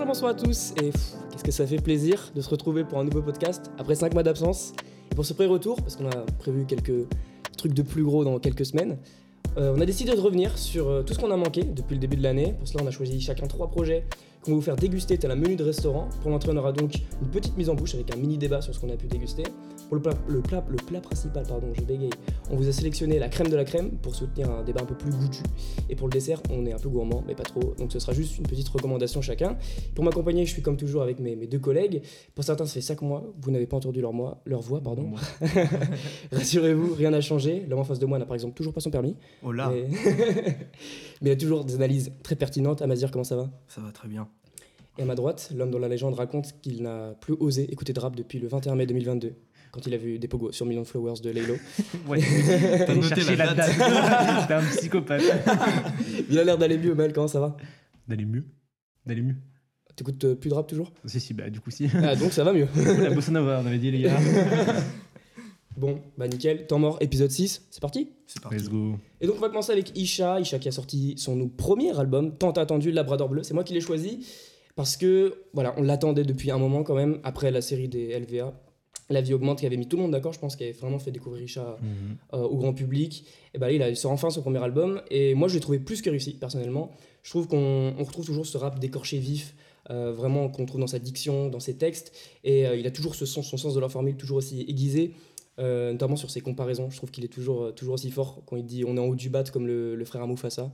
Bonjour, bonsoir à tous, et qu'est-ce que ça fait plaisir de se retrouver pour un nouveau podcast après 5 mois d'absence. Et pour ce pré-retour, parce qu'on a prévu quelques trucs de plus gros dans quelques semaines, euh, on a décidé de revenir sur euh, tout ce qu'on a manqué depuis le début de l'année. Pour cela, on a choisi chacun trois projets qu'on va vous faire déguster tel un menu de restaurant. Pour l'entrée, on aura donc une petite mise en bouche avec un mini débat sur ce qu'on a pu déguster. Pour le plat, le plat, le plat principal, pardon, je bégaye, on vous a sélectionné la crème de la crème pour soutenir un débat un peu plus goûtu. Et pour le dessert, on est un peu gourmand, mais pas trop. Donc ce sera juste une petite recommandation chacun. Pour m'accompagner, je suis comme toujours avec mes, mes deux collègues. Pour certains, ça fait 5 mois, vous n'avez pas entendu leur, moi, leur voix, pardon. Rassurez-vous, rien n'a changé. L'homme en face de moi n'a par exemple toujours pas son permis. Oh là, Mais... mais il y a toujours des analyses très pertinentes. Amazir, comment ça va? Ça va très bien. Et à ma droite, l'homme dont la légende raconte qu'il n'a plus osé écouter de rap depuis le 21 mai 2022, quand il a vu des pogos sur Million Flowers de Laylo. Ouais, T'as noté la la date. date. T'es un psychopathe. il a l'air d'aller mieux, Mel, comment ça va? D'aller mieux. D'aller mieux. T'écoutes euh, plus de rap toujours? Si, si, bah du coup, si. Ah, donc ça va mieux. La bossa nova, on avait dit, les gars. Bon, bah nickel, temps mort, épisode 6, c'est parti? C'est parti. Let's go. Et donc on va commencer avec Isha, Isha qui a sorti son premier album, tant attendu, Labrador Bleu. C'est moi qui l'ai choisi parce que voilà, on l'attendait depuis un moment quand même, après la série des LVA. La vie augmente qui avait mis tout le monde d'accord, je pense, qui avait vraiment fait découvrir Isha euh, au grand public. Et bah là, il a- il sort enfin son premier album. Et moi, je l'ai trouvé plus que réussi, personnellement. Je trouve qu'on on retrouve toujours ce rap décorché vif, euh, vraiment qu'on trouve dans sa diction, dans ses textes. Et euh, il a toujours ce son sens de la formule toujours aussi aiguisé, euh, notamment sur ses comparaisons. Je trouve qu'il est toujours, toujours aussi fort quand il dit on est en haut du bat comme le, le frère Amoufassa.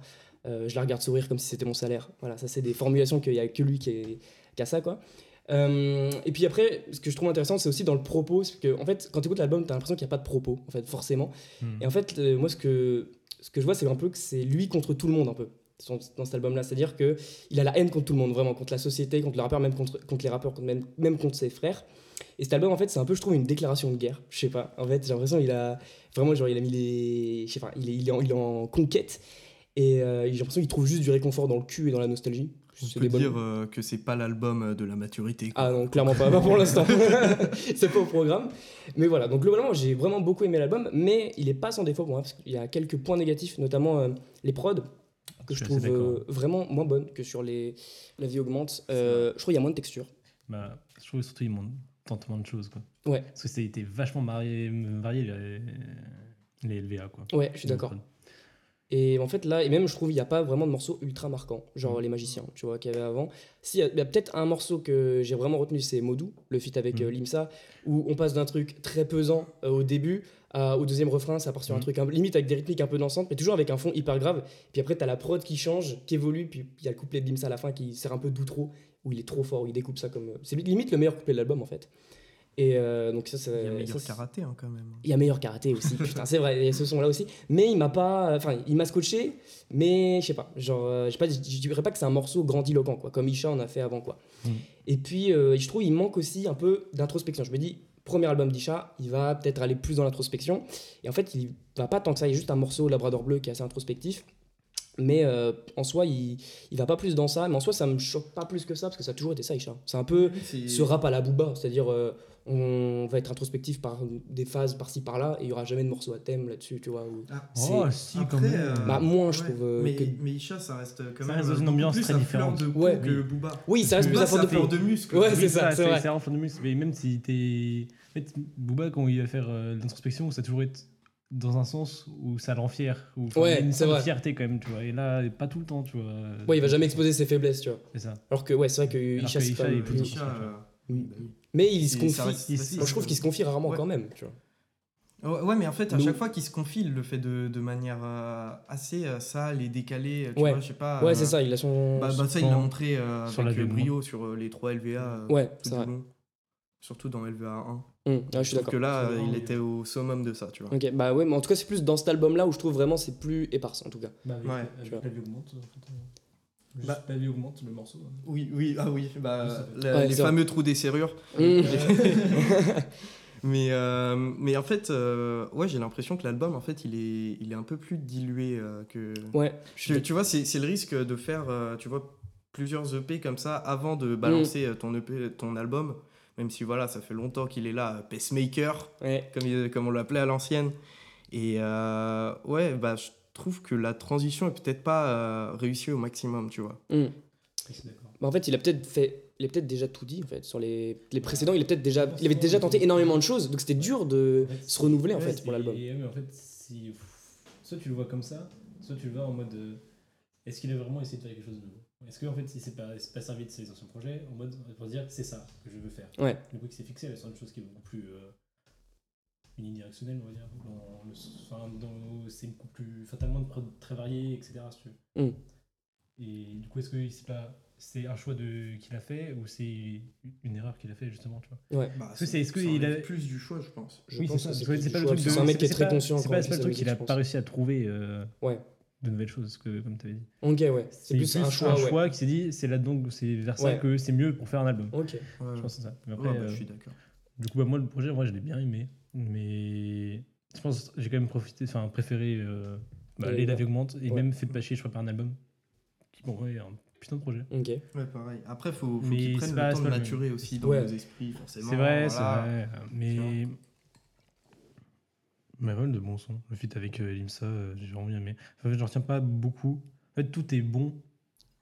Euh, je la regarde sourire comme si c'était mon salaire. Voilà, ça, c'est des formulations qu'il n'y a que lui qui, est- qui a ça, quoi. Euh, et puis après, ce que je trouve intéressant, c'est aussi dans le propos, parce que en fait, quand tu écoutes l'album, tu as l'impression qu'il n'y a pas de propos, en fait, forcément. Hmm. Et en fait, euh, moi, ce que, ce que je vois, c'est un peu que c'est lui contre tout le monde, un peu, dans cet album-là. C'est-à-dire que il a la haine contre tout le monde, vraiment, contre la société, contre les rappeurs, même contre, contre les rappeurs, contre- même, même contre ses frères. Et cet album, en fait, c'est un peu, je trouve, une déclaration de guerre. Je sais pas. En fait, j'ai l'impression qu'il a vraiment, genre, il a mis les. Je sais pas, il est, il est, en, il est en conquête. Et euh, j'ai l'impression qu'il trouve juste du réconfort dans le cul et dans la nostalgie. On peut dire euh, que c'est pas l'album euh, de la maturité. quoi. ah non, clairement pas, pas pour l'instant. c'est pas au programme. Mais voilà, donc globalement, j'ai vraiment beaucoup aimé l'album, mais il est pas sans défaut pour moi, parce qu'il y a quelques points négatifs, notamment euh, les prods, que je, trouve euh, vraiment moins bonnes que sur les La vie augmente. Euh, je trouve qu'il y a moins de texture. Bah, je trouve surtout qu'ils montrent tant de choses, quoi. Ouais. Parce que c'était vachement varié, varié les, les LVA, quoi. Ouais, je suis d'accord. Et en fait, là, et même, je trouve qu'il n'y a pas vraiment de morceaux ultra marquants, genre Les Magiciens, tu vois, qu'il y avait avant. Si, il y a, il peut-être un morceau que j'ai vraiment retenu, c'est Modou, le feat avec Mm. euh, Limsa, où on passe d'un truc très pesant euh, au début au deuxième refrain, ça part sur un Mm. truc un- limite avec des rythmiques un peu dansantes, mais toujours avec un fond hyper grave. Puis après, t'as la prod qui change, qui évolue, puis il y a le couplet de Limsa à la fin qui sert un peu d'outro, où il est trop fort, où il découpe ça comme. euh, C'est limite le meilleur couplet de l'album, en fait. Et euh, donc, ça. Il y a ça, meilleur c'est- karaté hein, quand même. il y a meilleur karaté aussi, putain, c'est vrai, il y a ce son là aussi. Mais il m'a pas. Enfin, il m'a scotché, mais je sais pas. Genre, euh, je sais pas, je je dirais pas que c'est un morceau grandiloquent, quoi, comme Isha en a fait avant, quoi. Mm. Et puis, euh, je trouve il manque aussi un peu d'introspection. Je me dis, premier album d'Isha, il va peut-être aller plus dans l'introspection. Et en fait, il va pas tant que ça. Il y a juste un morceau Labrador Bleu qui est assez introspectif. Mais euh, en soi, il, il va pas plus dans ça. Mais en soi, ça me choque pas plus que ça, parce que ça a toujours été ça, Isha. C'est un peu ce rap à la Booba, c'est-à-dire euh, on va être introspectif par des phases par-ci par-là et il y aura jamais de morceau à thème là-dessus, tu vois. ou- Ah, c'est- Oh, si, quand Après, même. euh, Bah, moins, je trouve, euh, mais, que- mais Isha, ça reste quand Ça même. reste dans euh, une ambiance plus très différente. fleur de Ouais. que Booba. Oui, ça reste plus Booba, à de fleur peau. de muscle. Ouais, Oui, c'est ça, c'est vrai. C'est enfant de muscle. Mais même si t'es. En fait, Booba, quand il va faire euh, l'introspection, ça a toujours été dans un sens où ça le rend fier. Enfin, Ouais, une sorte de fierté quand même, tu vois. Et là, pas tout le temps, tu vois. Ouais, il va jamais exposer ses faiblesses, tu vois. C'est ça. Alors que, ouais, c'est vrai que Isha, c'est Isha pas le Oui. bah oui. Mais il se confie. reste il- facile. Moi, je trouve qu'il se confie rarement Ouais. quand même, tu vois. Ouais, mais en fait, à chaque fois qu'il se confie, il le fait de, de manière euh, assez euh, sale et décalée. Tu Ouais. vois, je sais pas. Ouais, euh, c'est ça, il a son. Bah, bah, ça, il l'a montré euh, avec V1. brio sur euh, les 3 LVA. Ouais, c'est vrai. long. Surtout dans LVA 1. Hum, ouais, je suis d'accord. que là, il était au summum de ça, tu vois. Ok, bah ouais, mais en tout cas, c'est plus dans cet album-là où je trouve vraiment c'est plus éparse en tout cas. Bah, avec, Ouais, avec tu vois. la vie augmente. En fait, euh, juste Bah- vie augmente le morceau. hein. Oui, oui, ah oui, bah, Oui, la- Ouais, les fameux trous des serrures. Mais, euh, mais en fait, euh, ouais, j'ai l'impression que l'album, en fait, il est, il est un peu plus dilué euh, que. Ouais, Tu, tu vois, c'est c'est le risque de faire, euh, tu vois, plusieurs EP comme ça avant de balancer euh, ton EP, ton album. Même si voilà, ça fait longtemps qu'il est là, pacemaker, Ouais. comme, comme on l'appelait à l'ancienne. Et euh, ouais, bah, je trouve que la transition est peut-être pas euh, réussie au maximum, tu vois. Bah, en fait, il a peut-être fait, il a peut-être déjà tout dit en fait sur les, les précédents. Il a peut-être déjà, il avait déjà tenté énormément de choses, donc c'était dur de En fait, se renouveler en ouais, fait pour l'album. en fait, si, soit tu le vois comme ça, soit tu le vois en mode euh, est-ce qu'il a vraiment essayé de faire quelque chose de nouveau? Est-ce qu'en fait, il s'est pas, il s'est pas servi de ses anciens projets en mode pour dire c'est ça que je veux faire Ouais. Du coup, il s'est fixé sur une chose qui est beaucoup plus euh, unidirectionnelle, on va dire. Dans le, enfin, dans- c'est beaucoup plus. Enfin, t'as moins de prods très variés, etc. Si tu veux. Mm. Et du coup, est-ce que c'est pas. C'est un choix de qu'il a fait ou c'est une erreur qu'il a fait justement tu vois? Bah, Est-ce que c'est- est-ce que ça il a- plus du choix, je pense. Je Oui, pense c'est que ça. plus C'est du pas le choix, truc de. C'est un mec qui est c'est très pas- conscient. C'est pas, c'est pas le truc qu'il a pas réussi à trouver euh, Ouais. de nouvelles choses, que, comme tu avais dit. Ok, ouais. C'est plus un choix. ouais. qui s'est dit, c'est là-dedans, c'est vers ça Ouais. que c'est mieux pour faire un album. Ok. Ouais, Je pense que c'est ça. Mais ouais, après, bah, euh, je suis d'accord. du coup, bah, moi, le projet, moi, je l'ai bien aimé. Mais je pense que j'ai quand même profité, enfin, préféré euh, bah, Les. Laves Augmente et Ouais. même fait pas chier, je crois, par un album. Qui, bon, ouais, un putain de projet. Ok. Ouais, pareil. Après, faut, faut qu'ils c'est prennent pas- le temps c'est de maturer aussi dans Ouais. nos esprits, forcément. C'est vrai, c'est voilà. vrai. Mais. Mais voilà, de bons sons. Le feat avec euh, Limsa, euh, j'ai vraiment bien aimé. En fait, j'en retiens pas beaucoup. En fait, tout est bon.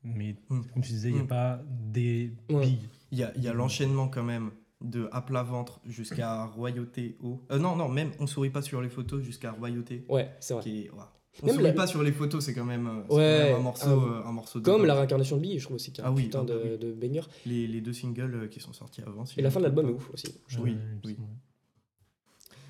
Mais Mm. comme tu disais, il n'y a Mm. pas des big. Il y a, il y a l'enchaînement quand même de à plat ventre jusqu'à royauté haut. Euh, non, non, même on sourit pas sur les photos jusqu'à royauté. Ouais, c'est vrai. Qui est, ouais. On Même sourit la- pas sur les photos, c'est quand même, euh, c'est Ouais, quand même un, morceau, un- euh, un morceau de Comme la réincarnation de Billy, je trouve aussi qu'il y a Ah un oui, putain ah bah de, oui. de banger. les, les deux singles qui sont sortis avant. si Et la fin de l'album est ouf aussi. Oui, oui.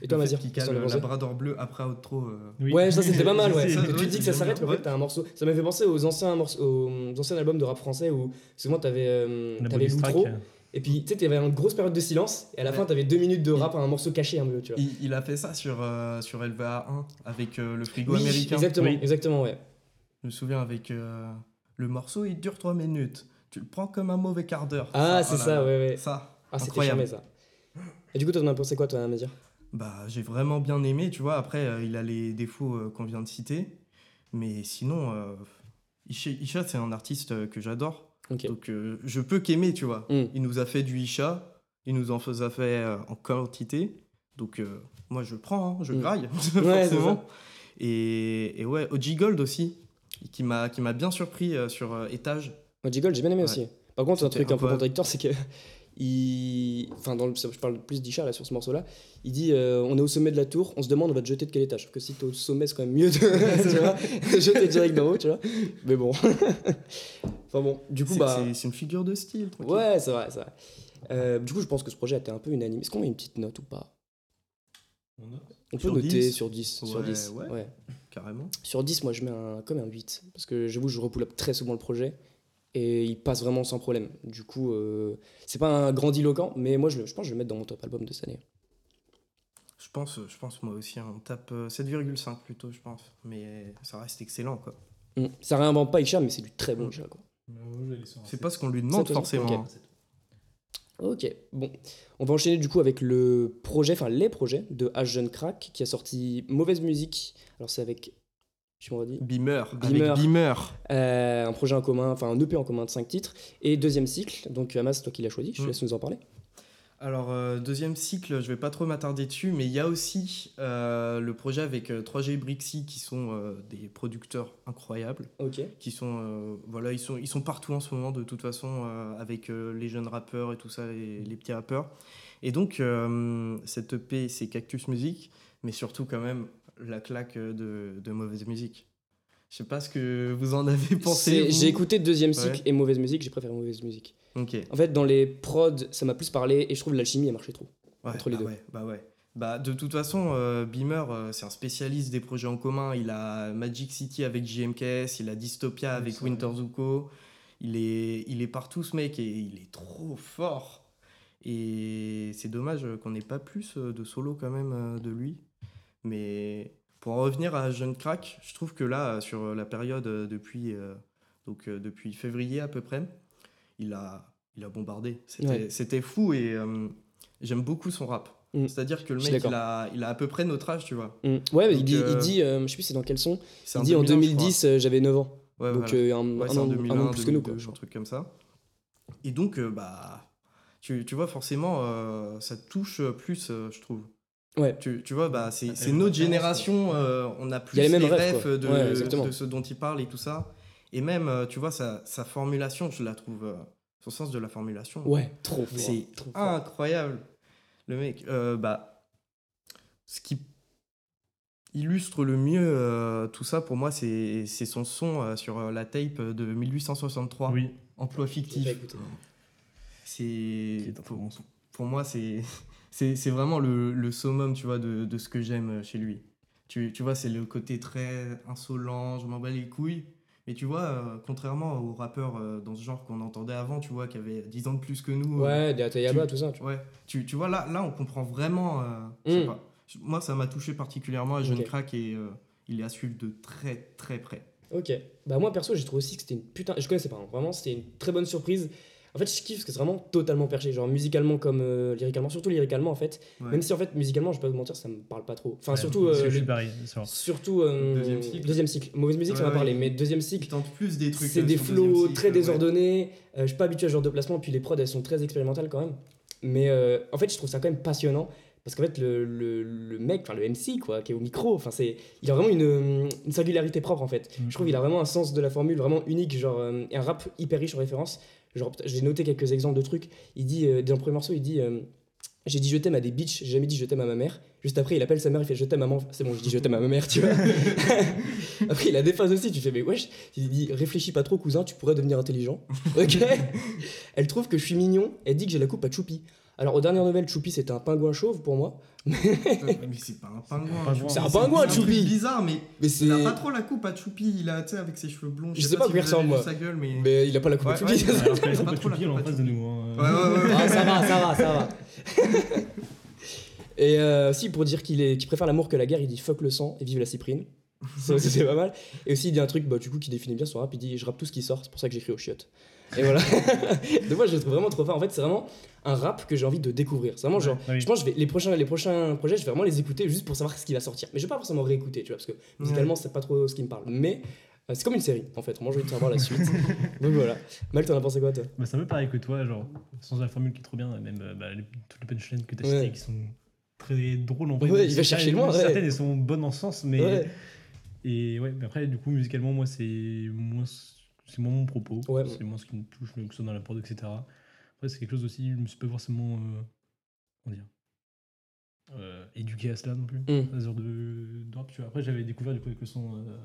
Et toi, Mazir que cale labrador bleu après outro. euh, Oui. Ouais, ça c'était pas mal, ouais. Ça, tu ouais, dis que ça s'arrête, mais en fait t'as un morceau. Ça m'a fait penser aux anciens, morceaux, aux anciens albums de rap français où souvent t'avais euh, l'outro, et puis tu sais, t'avais une grosse période de silence, et à la Ouais. fin t'avais deux minutes de rap à un morceau caché un peu, tu vois. Il, il a fait ça sur, euh, sur LVA1 avec euh, le frigo Oui, américain. exactement, Oui. exactement, ouais. Je me souviens avec euh, le morceau, il dure 3 minutes. Tu le prends comme un mauvais quart d'heure. Ah, Ça, c'est oh là ça, là. ouais, ouais. Ça, Ah, c'était incroyable. charmé ça. Et du coup, toi, t'en as pensé quoi, toi, Mazir Bah, j'ai vraiment bien aimé, tu vois. Après, euh, il a les défauts euh, qu'on vient de citer. Mais sinon, euh, Isha, Isha, c'est un artiste euh, que j'adore. Donc, euh, je peux qu'aimer, tu vois. Mm. Il nous a fait du Isha. Il nous en a fait euh, en quantité. Donc, euh, moi, je prends, hein, je Mm. graille, forcément. Et, et ouais, OG Gold aussi, qui m'a qui m'a bien surpris sur Étage. Moi, Jiggle, j'ai bien aimé Ouais. aussi. Par contre, un truc un peu contradictoire, c'est que. Il... Enfin, dans le... je parle plus d'Isha là sur ce morceau-là. Il dit euh, On est au sommet de la tour, on se demande on va te jeter de quel étage? Sauf que si t'es au sommet, c'est quand même mieux de tu vois, jeter direct d'en haut, tu vois. Mais bon. enfin bon, du coup, C'est bah. c'est- c'est une figure de style. tranquille. Ouais, c'est vrai, c'est vrai. Euh, du coup, je pense que ce projet a été un peu unanime. Est-ce qu'on met une petite note ou pas? On note. On peut Sur noter 10? sur 10. sur, Ouais, 10 ouais. ouais. Carrément. Sur 10, moi, je mets un, comme un 8. Parce que j'avoue, je repoule up très souvent le projet. Et il passe vraiment sans problème. Du coup, euh, c'est pas un grandiloquent, mais moi, je, pense que je vais le mettre dans mon top album de cette année. Je pense, je pense moi aussi, hein, on tape euh, 7,5 plutôt, je pense. Mais ça reste excellent, quoi. Mm. Ça réinvente pas Isha, mais c'est du très bon. Isha, quoi. C'est pas ce qu'on lui demande forcément. Ok. Ok, bon. On va enchaîner du coup avec le projet, enfin les projets de H Jeune Crack qui a sorti Mauvaise Musique. Alors c'est avec, tu m'aurais dit, Beamer, Beamer. avec Beamer. Euh, un projet en commun, enfin un EP en commun de 5 titres. Et deuxième cycle, donc Amas, toi qui l'as choisi, je te Mm. laisse nous en parler. Alors, euh, deuxième cycle, je vais pas trop m'attarder dessus, mais il y a aussi euh, le projet avec euh, 3G Brixie qui sont euh, des producteurs incroyables. Ok. qui sont euh, voilà ils sont ils sont partout en ce moment de toute façon euh, avec euh, les jeunes rappeurs et tout ça les, les petits rappeurs et donc euh, cette EP c'est Cactus Music mais surtout quand même la claque de, de mauvaise musique je sais pas ce que vous en avez pensé. J'ai écouté deuxième cycle Ouais. et Mauvaise Musique, j'ai préféré Mauvaise Musique. En fait, dans les prods, ça m'a plus parlé et je trouve l'alchimie a marché trop. Ouais, entre les bah deux. ouais, bah ouais bah de toute façon euh, Beamer euh, c'est un spécialiste des projets en commun il a Magic City avec JMKS il a Dystopia Oui, avec Winter Zuko il est il est partout ce mec et il est trop fort et c'est dommage qu'on n'ait pas plus euh, de solo quand même euh, de lui mais pour en revenir à Jeune Crack je trouve que là sur la période euh, depuis euh, donc euh, depuis février à peu près il a il a bombardé c'était Ouais. fou et euh, j'aime beaucoup son rap Mm. c'est-à-dire que le mec, il a, il a à peu près notre âge, tu vois. Mm. Ouais, mais il Donc, dit, il dit je sais plus c'est dans quel son, il dit en 2001, je 2010 euh, j'avais 9 ans. Ouais, donc voilà. un, Ouais, un c'est en an, un 2001, an plus que nous. Quoi, 2002, un truc comme ça. Et donc, bah, tu, tu vois, forcément, ça touche plus, je trouve. Ouais. Tu, tu vois, bah, c'est c'est notre génération, euh, on a plus les mêmes rêves, de, Ouais, exactement. de ce dont il parle et tout ça. Et même, euh, tu vois, sa, sa formulation, je la trouve. euh, son sens de la formulation. Ouais, trop fort. C'est trop fort. incroyable. Le mec, euh, bah, ce qui illustre le mieux euh, tout ça pour moi, c'est c'est son son euh, sur la tape de 1863, Oui, Emploi fictif. C'est pour, bon son. pour moi, c'est c'est vraiment le, le summum, tu vois, de, de ce que j'aime chez lui. Tu, tu vois, c'est le côté très insolent, je m'en bats les couilles. Mais tu vois, euh, contrairement aux rappeurs euh, dans ce genre qu'on entendait avant, tu vois, qui avaient 10 ans de plus que nous. euh, Ouais, des Atayaba, tout ça. Tu vois. Ouais, tu, tu vois, là, là, on comprend vraiment. euh, je sais Mm. pas. Moi, ça m'a touché particulièrement à Jeune Ok. Crack et euh, il est à suivre de très, très près. Ok. Bah moi perso j'ai trouvé aussi que c'était une putain... Je connaissais pas, hein. vraiment c'était une très bonne surprise. En fait je kiffe parce que c'est vraiment totalement perché, genre musicalement comme euh, lyricalement, surtout lyricalement en fait. Ouais. Même si en fait musicalement je vais pas vous mentir ça me parle pas trop. Enfin Ouais, surtout... euh, le- pareil. Surtout euh, Deuxième cycle. deuxième cycle. Mauvaise musique ça Ouais, m'a parlé, mais deuxième cycle tente plus des trucs. c'est euh, des cycle, très désordonnés. Euh, je suis pas habitué à ce genre de placement, puis les prods elles sont très expérimentales quand même. Mais euh, en fait je trouve ça quand même passionnant. Parce qu'en fait, le, le, le mec, enfin le MC, quoi, qui est au micro, enfin c'est, il a vraiment une, une singularité propre en fait. Mm. Je trouve qu'il a vraiment un sens de la formule vraiment unique, genre euh, un rap hyper riche en références. Genre, j'ai noté quelques exemples de trucs. Il dit, euh, dans le premier morceau, il dit euh, J'ai dit je t'aime à des bitches, j'ai jamais dit je t'aime à ma mère. Juste après, il appelle sa mère, il fait je t'aime maman. C'est bon, je dis je t'aime à ma mère, tu vois. après, il a des phases aussi, tu fais Mais wesh, il dit Réfléchis pas trop, cousin, tu pourrais devenir intelligent. Ok Elle trouve que je suis mignon, elle dit que j'ai la coupe à Choupi. Alors, aux dernières nouvelles, Choupi c'était un pingouin chauve pour moi. mais c'est pas un pingouin. C'est un C'est pingouin, Choupi bizarre, mais Mais c'est. il a pas trop la coupe à Choupi. Il a, tu sais, avec ses cheveux blonds. Je sais pas à si quoi il ressemble, sa gueule, mais. Mais il a pas la coupe à Choupi. ouais. Que les Pas pas trop la Choupi, elle est en coupe à face de nous. hein. Ouais, ouais, ouais. Ça va, ça va, ça va. Et euh, si, pour dire qu'il est- qu'il préfère l'amour que la guerre, il dit fuck le sang et vive la cyprine. C'est pas mal. Et aussi, il dit un truc bah, du coup, qui définit bien son rap. Il dit Je rappe tout ce qui sort, c'est pour ça que j'écris au chiottes. Et voilà. Donc, moi, je le trouve vraiment trop fort. En fait, c'est vraiment un rap que j'ai envie de découvrir. C'est vraiment genre. Ouais, oui. Je pense que je vais, les, prochains, les prochains projets, je vais vraiment les écouter juste pour savoir ce qui va sortir. Mais je vais pas forcément réécouter, tu vois, parce que musicalement, c'est pas trop ce qui me parle. Mais euh, c'est comme une série, en fait. Moi, j'ai envie de savoir la suite. Donc voilà. Mal, t'en as pensé quoi, toi? Bah, c'est un peu pareil que toi, genre, sans la formule qui est trop bien, même euh, bah, les- toutes les punchlines que tu as Ouais. citées qui sont très drôles en vrai. Ouais, il va chercher loin, ouais. Certaines, elles sont bonnes en sens, mais. Ouais. Et ouais, mais après, du coup, musicalement, moi, c'est moins, c'est moins mon propos. Ouais. C'est moins ce qui me touche, que ce soit dans la prod, etc. Après, c'est quelque chose aussi, je me suis pas forcément. Euh, comment dire euh, éduqué à cela non plus. Mm. À ce genre de, de rap, tu vois. Après, j'avais découvert du coup avec le son. euh,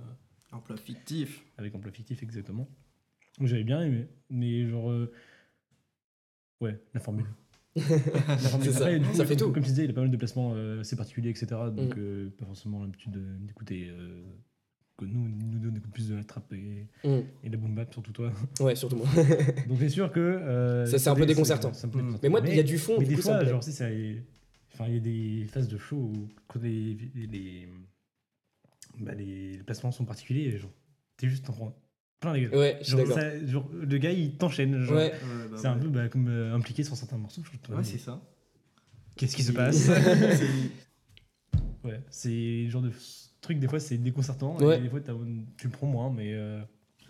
Emploi fictif. avec emploi fictif exactement. Donc j'avais bien aimé, mais genre euh, ouais la formule. La formule. C'est ça. Après, du coup, Ça fait comme, tout. Comme tu disais, il a pas mal de placements euh, assez particuliers, etc. Donc Mm. euh, pas forcément l'habitude de- d'écouter. Que nous, nous on écoute plus de la trap et, Mm. et la boom bap surtout toi. Ouais, surtout moi. Donc c'est sûr que euh, Ça, c'est un peu déconcertant. c'est un peu Mm. déconcertant. Mais moi, il y a du fond, mais du des coup, ça me fois, genre si ça, enfin il y a des phases de show où quand les les, bah, les, les placements sont particuliers, et genre t'es juste en prends plein la gueule. Ouais, je suis Genre, d'accord. ça- genre, le gars il t'enchaîne. genre. Ouais. Ouais, bah C'est un ouais. peu bah, comme euh, impliqué sur certains morceaux. Je trouve, Ouais, c'est ça. Qu'est-ce qui se passe? Ouais, c'est le genre de truc, des fois c'est déconcertant, Ouais. et des fois t'as- tu le prends moins, mais euh,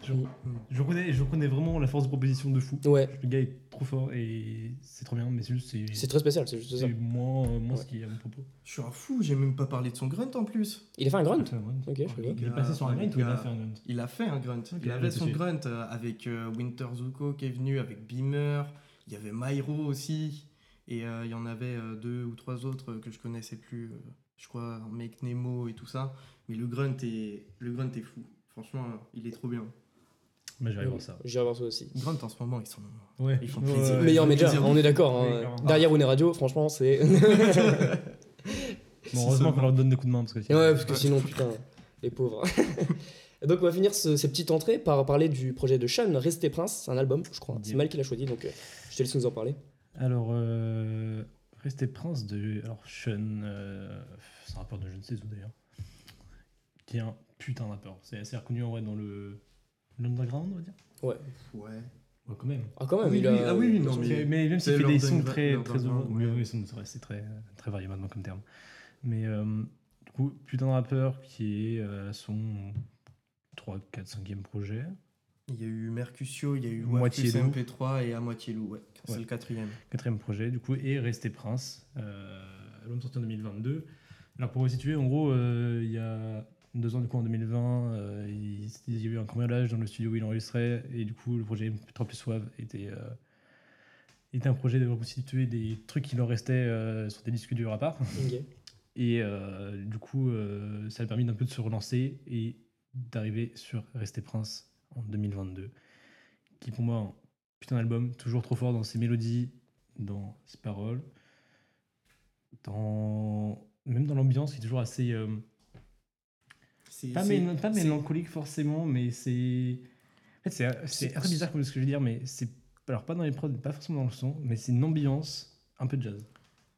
je, Mm. je, reconnais, je reconnais vraiment la force de proposition de fou. Ouais, Le gars est trop fort et c'est trop bien, mais c'est juste c'est très spécial, c'est juste ça. c'est moins, euh, moins Ouais. ce qui est à mon propos. Je suis un fou, j'ai même pas parlé de son grunt en plus. Il a fait un grunt. Ok, je pas. Il est passé sur un grind ou il a fait un grind Il a fait un grunt. Ok, il avait son grunt euh, avec euh, Winter Zuko qui est venu, avec Beamer. Il y avait Myro aussi. Et euh, il y en avait euh, deux ou trois autres que je connaissais plus. Je crois Make Nemo et tout ça. Mais le grunt est, le grunt est fou. Franchement, il est trop bien. Vais aller voir ça. J'irai voir ça aussi. Grunt en ce moment, ils sont. Ouais, Ils font Ouais, plaisir. ouais. Meilleur média, on est d'accord. Hein. Derrière One Radio, franchement, c'est. Bon, heureusement qu'on leur donne des coups de main parce que Ouais, parce que sinon, putain, les pauvres. Donc, on va finir ce- ces petites entrées par parler du projet de Sean, Rester Prince. C'est un album, je crois. C'est. Mal qui l'a choisi, donc euh, je te laisse nous en parler. Alors, euh, Rester Prince de. Alors, Sean, euh, c'est un rappeur de je ne sais où d'ailleurs. Qui est un putain de rappeur. C'est assez reconnu en vrai dans le. L'underground, on va dire Ouais. Ouais, quand même. Ah, quand même, Oui, il a. oui, ah oui, oui, non, mais- mais même s'il c'est fait des sons très, très oui, ouais. oui, c'est vrai, c'est très, très varié maintenant comme terme. Mais euh, du coup, putain de rappeur qui est euh, à son 3, 4, 5e projet. Il y a eu Mercutio, il y a eu Moitié loup. MP3 et à moitié loup. Ouais. C'est Ouais. le quatrième. quatrième projet, du coup, et Rester Prince. Euh, album sorti en 2022. Alors, pour vous situer, en gros, euh, il y a deux ans du coup en 2020, euh, il, il y a eu un cambriolage dans le studio où il enregistrait et du coup le projet 3 plus Suave était, euh, était un projet de reconstituer des trucs qui leur restaient euh, sur des disques durs à part. Et euh, du coup, euh, ça a permis d'un peu de se relancer et d'arriver sur Rester Prince en 2022, qui pour moi, putain d'album, toujours trop fort dans ses mélodies, dans ses paroles, dans... même dans l'ambiance, qui est toujours assez... euh, C'est- pas, c'est- mélan- pas c'est- mélancolique forcément, mais c'est... En fait, c'est c'est C'est- assez bizarre comme ce que je veux dire, mais c'est... Alors pas dans les prods, pas forcément dans le son, mais c'est une ambiance un peu jazz.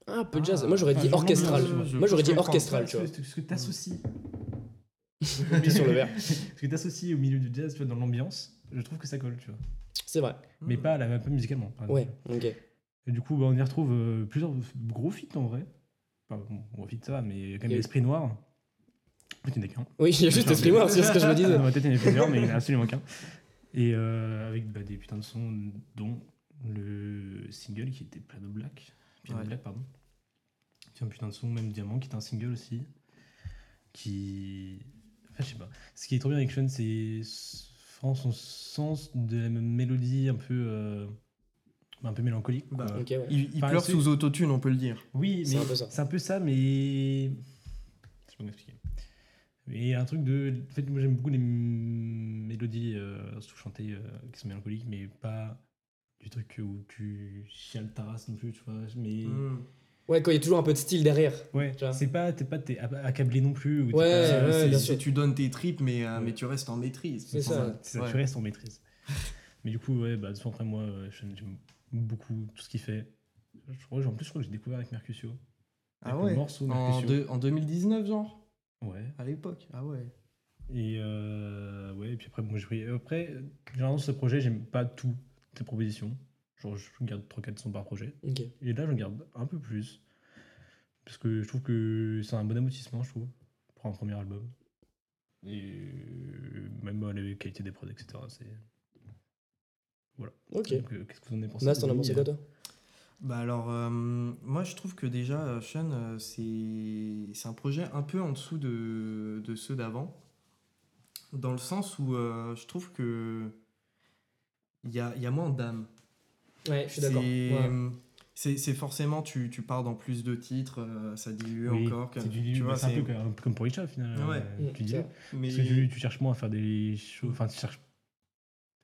Ah, un peu de jazz. Ah, Moi, j'aurais enfin, dit orchestral. Moi, j'aurais dit orchestral, tu vois. Ce que, t'associes sur le verre. Ce que t'associes au milieu du jazz, tu vois, dans l'ambiance, je trouve que ça colle, tu vois. C'est vrai. Mais pas, à la, pas musicalement. par Ouais, exemple. ok. Et du coup, bah, on y retrouve euh, plusieurs gros feats en vrai. Enfin, bon, gros feats ça va, mais quand même l'esprit noir. En fait, il n'y en a qu'un. Oui, il y a juste Enfin, Esprit Noir, c'est ce que je me disais. Dans ma tête, il y en a plusieurs, mais il n'y en a absolument qu'un. Et euh, avec bah, des putains de sons, dont le single qui était Piano Black. Piano Ouais. Black, pardon. Qui est un putain de son, même Diamant, qui est un single aussi. Qui. Enfin, je sais pas. Ce qui est trop bien avec Sean, c'est vraiment son sens de la mélodie un peu. euh, un peu mélancolique. Bah, ouais. Il, il Enfin, pleure sous autotune, on peut le dire. Oui, C'est mais un peu ça. c'est un peu ça, mais. Je sais pas comment expliquer. Mais un truc de. En fait, moi j'aime beaucoup les mélodies euh, sous-chantées euh, qui sont mélancoliques, mais pas du truc où tu chiales ta race non plus, tu vois. Mais. Mm. Ouais, quand il y a toujours un peu de style derrière. Ouais, Tu vois. c'est pas. T'es pas t'es accablé non plus. ou Ouais, pas- ouais, bien sûr. tu donnes tes tripes, mais, euh, Ouais. mais tu restes en maîtrise. C'est ça. C'est ça, Ouais. tu restes en maîtrise. mais du coup, ouais, bah, de toute façon, après moi, euh, j'aime beaucoup tout ce qu'il fait. Je crois, en plus, je crois que j'ai découvert avec Mercutio. Ah Avec le ouais? morceau en, deux- en 2019, genre? Ouais. À l'époque Ah ouais. Et euh, ouais, et puis après, moi, je pris- Après, généralement, ce projet, j'aime pas toutes tes propositions. Genre, je garde 3-4 sons par projet. Et là, je garde un peu plus. Parce que je trouve que c'est un bon aboutissement, je trouve, pour un premier album. Et euh, même euh, la qualité des prods, etc. C'est... Voilà. Ok. Euh, qu'est-ce que vous en avez pensé Nas, t'en as pensé quoi, toi? Bah alors, euh, moi je trouve que déjà, euh, Sean, euh, c'est c'est un projet un peu en dessous de, de ceux d'avant. Dans le sens où euh, je trouve que il y a, il y a moins d'âme. Ouais, je suis d'accord. C'est Ouais. c'est- forcément, tu, tu pars dans plus de titres, euh, ça dilue Oui, encore. c'est du tu vois, c'est un peu comme, pour Isha, finalement. Ouais. Mm, tu dis. mais- Parce que tu, tu cherches moins à faire des choses. Enfin, tu cherches.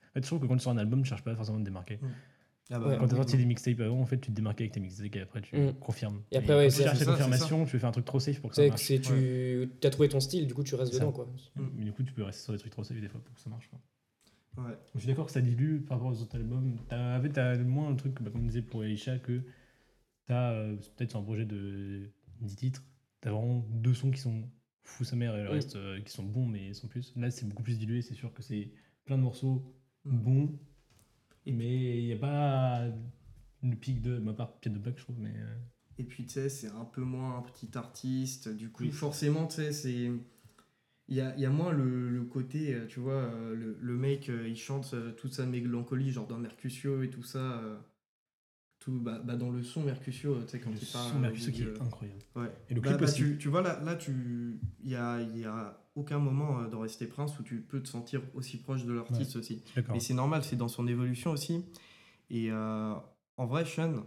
En fait, je trouve que quand tu sors un album, tu cherches pas forcément à te démarquer. Ah bah, Ouais. Quand tu as sorti des mixtapes avant, en fait, tu te démarquais avec tes mixtapes et après tu Mm. confirmes. Et après, ouais, quand c'est- tu cherches la confirmation, tu fais un truc trop safe pour que ça C'est que marche. c'est tu as trouvé ton style, du coup tu restes dedans ça. quoi. Mais du coup, tu peux rester sur des trucs trop safe des fois pour que ça marche. quoi. Ouais. Je suis d'accord que ça dilue par rapport aux autres albums. T'as, t'as moins le truc, bah, comme on disait pour Aisha, que t'as euh, peut-être sur un projet de 10 titres, t'as vraiment deux sons qui sont fous sa mère et le Mm. reste euh, qui sont bons mais sans plus. Là, c'est beaucoup plus dilué, c'est sûr que c'est plein de morceaux Mm. bons, mais il n'y a pas le pic de, ma part, Pied de Black, je trouve, mais. euh, Et puis, tu sais, c'est un peu moins un petit artiste. Du coup, Oui. forcément, tu sais, c'est. Il y a, y a moins le, le côté, euh, tu vois, euh, le, le mec, euh, il chante toute sa mélancolie, genre dans Mercutio et tout ça. tout, bah, bah, dans le son Mercutio, tu sais, quand le il parle. son euh, Mercutio qui est incroyable. Ouais. Et le Bah, clip bah, aussi. tu, tu vois, là, là tu... il n'y a, y a aucun moment dans Rester Prince où tu peux te sentir aussi proche de l'artiste aussi. Et c'est normal, c'est dans son évolution aussi. Et euh, en vrai, Sean,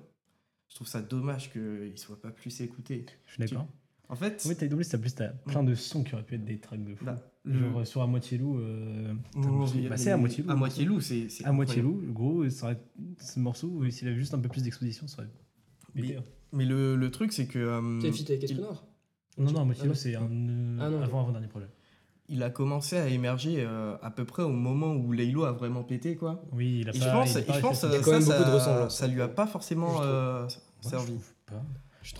je trouve ça dommage qu'il ne soit pas plus écouté. Je suis d'accord. En fait, Oui, t'as doublé, ça plus, t'as plein de sons qui auraient pu être des tracks de fou. là, le- Genre euh, sur À moitié loup. euh, Oh, bah, c'est à moitié loup. À moitié loup, c'est. À moitié loup, gros, ça aurait- ce morceau, euh, s'il avait juste un peu plus d'exposition, ça aurait Mais- été. Mais le, le truc, c'est que. euh, C'est fit avec Esprit il- Non, non, à moitié Ah loup, c'est un euh, Ah non, avant avant dernier projet. il a commencé à émerger euh, à peu près au moment où Laylo a vraiment pété, quoi. Oui, il a Et pas. je pense, il a pas je pense ça, même beaucoup de ça, ressemblances. ça lui a pas forcément euh, servi.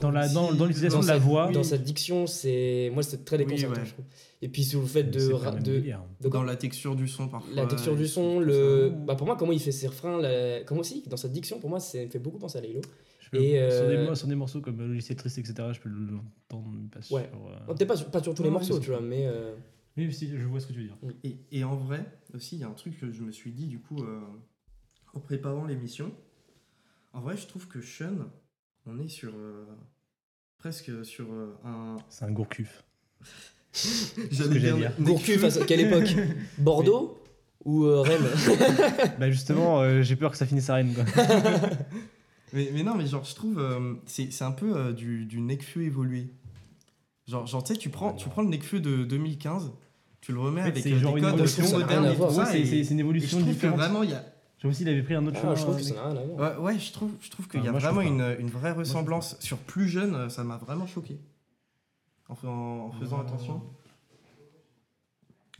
Dans la- dans- dans l'utilisation de la voix. Dans sa diction, c'est moi c'est très Oui, déconcertant ouais. je trouve. Et puis sur le fait de, ra- de, Dans la texture du son, parfois. la texture du son, ça. le bah pour moi comment il fait ses refrains, la- comment aussi dans sa diction pour moi ça me fait beaucoup penser à peux- Et, sur, des, euh, sur des morceaux comme Le lycée triste, etc., je peux l'entendre, pas sur. Ouais. euh, Oh, Peut-être pas, sur- pas sur tous les morceaux tu vois mais euh, Oui, si, je vois ce que tu veux dire. Et, et en vrai, aussi, il y a un truc que je me suis dit, du coup, euh, en préparant l'émission. En vrai, je trouve que Sean, on est sur. euh, presque sur euh, un. C'est un gourcuf. j'allais dire. Gourcuff, face à quelle époque Bordeaux ou euh, Rennes Bah justement, euh, j'ai peur que ça finisse à Rennes. Quoi. Mais, mais non, mais genre, je trouve, euh, c'est c'est un peu euh, du, du Necfeu évolué. Genre, genre tu sais, tu prends, tu prends le Necfeu de 2015, tu le remets En fait, avec des codes évolution, plus modernes et tout ça. c'est et- c'est- c'est une et je évolution trouve que différente. vraiment, il y a, Je trouve aussi, il avait pris un autre Ah, chemin. Je trouve que mec. ça n'a rien à voir. Ouais, ouais, je trouve, je trouve qu'il Ah, y a moi, je vraiment une, une vraie ressemblance. Sur plus jeune, euh, ça m'a vraiment choqué. En- en faisant attention.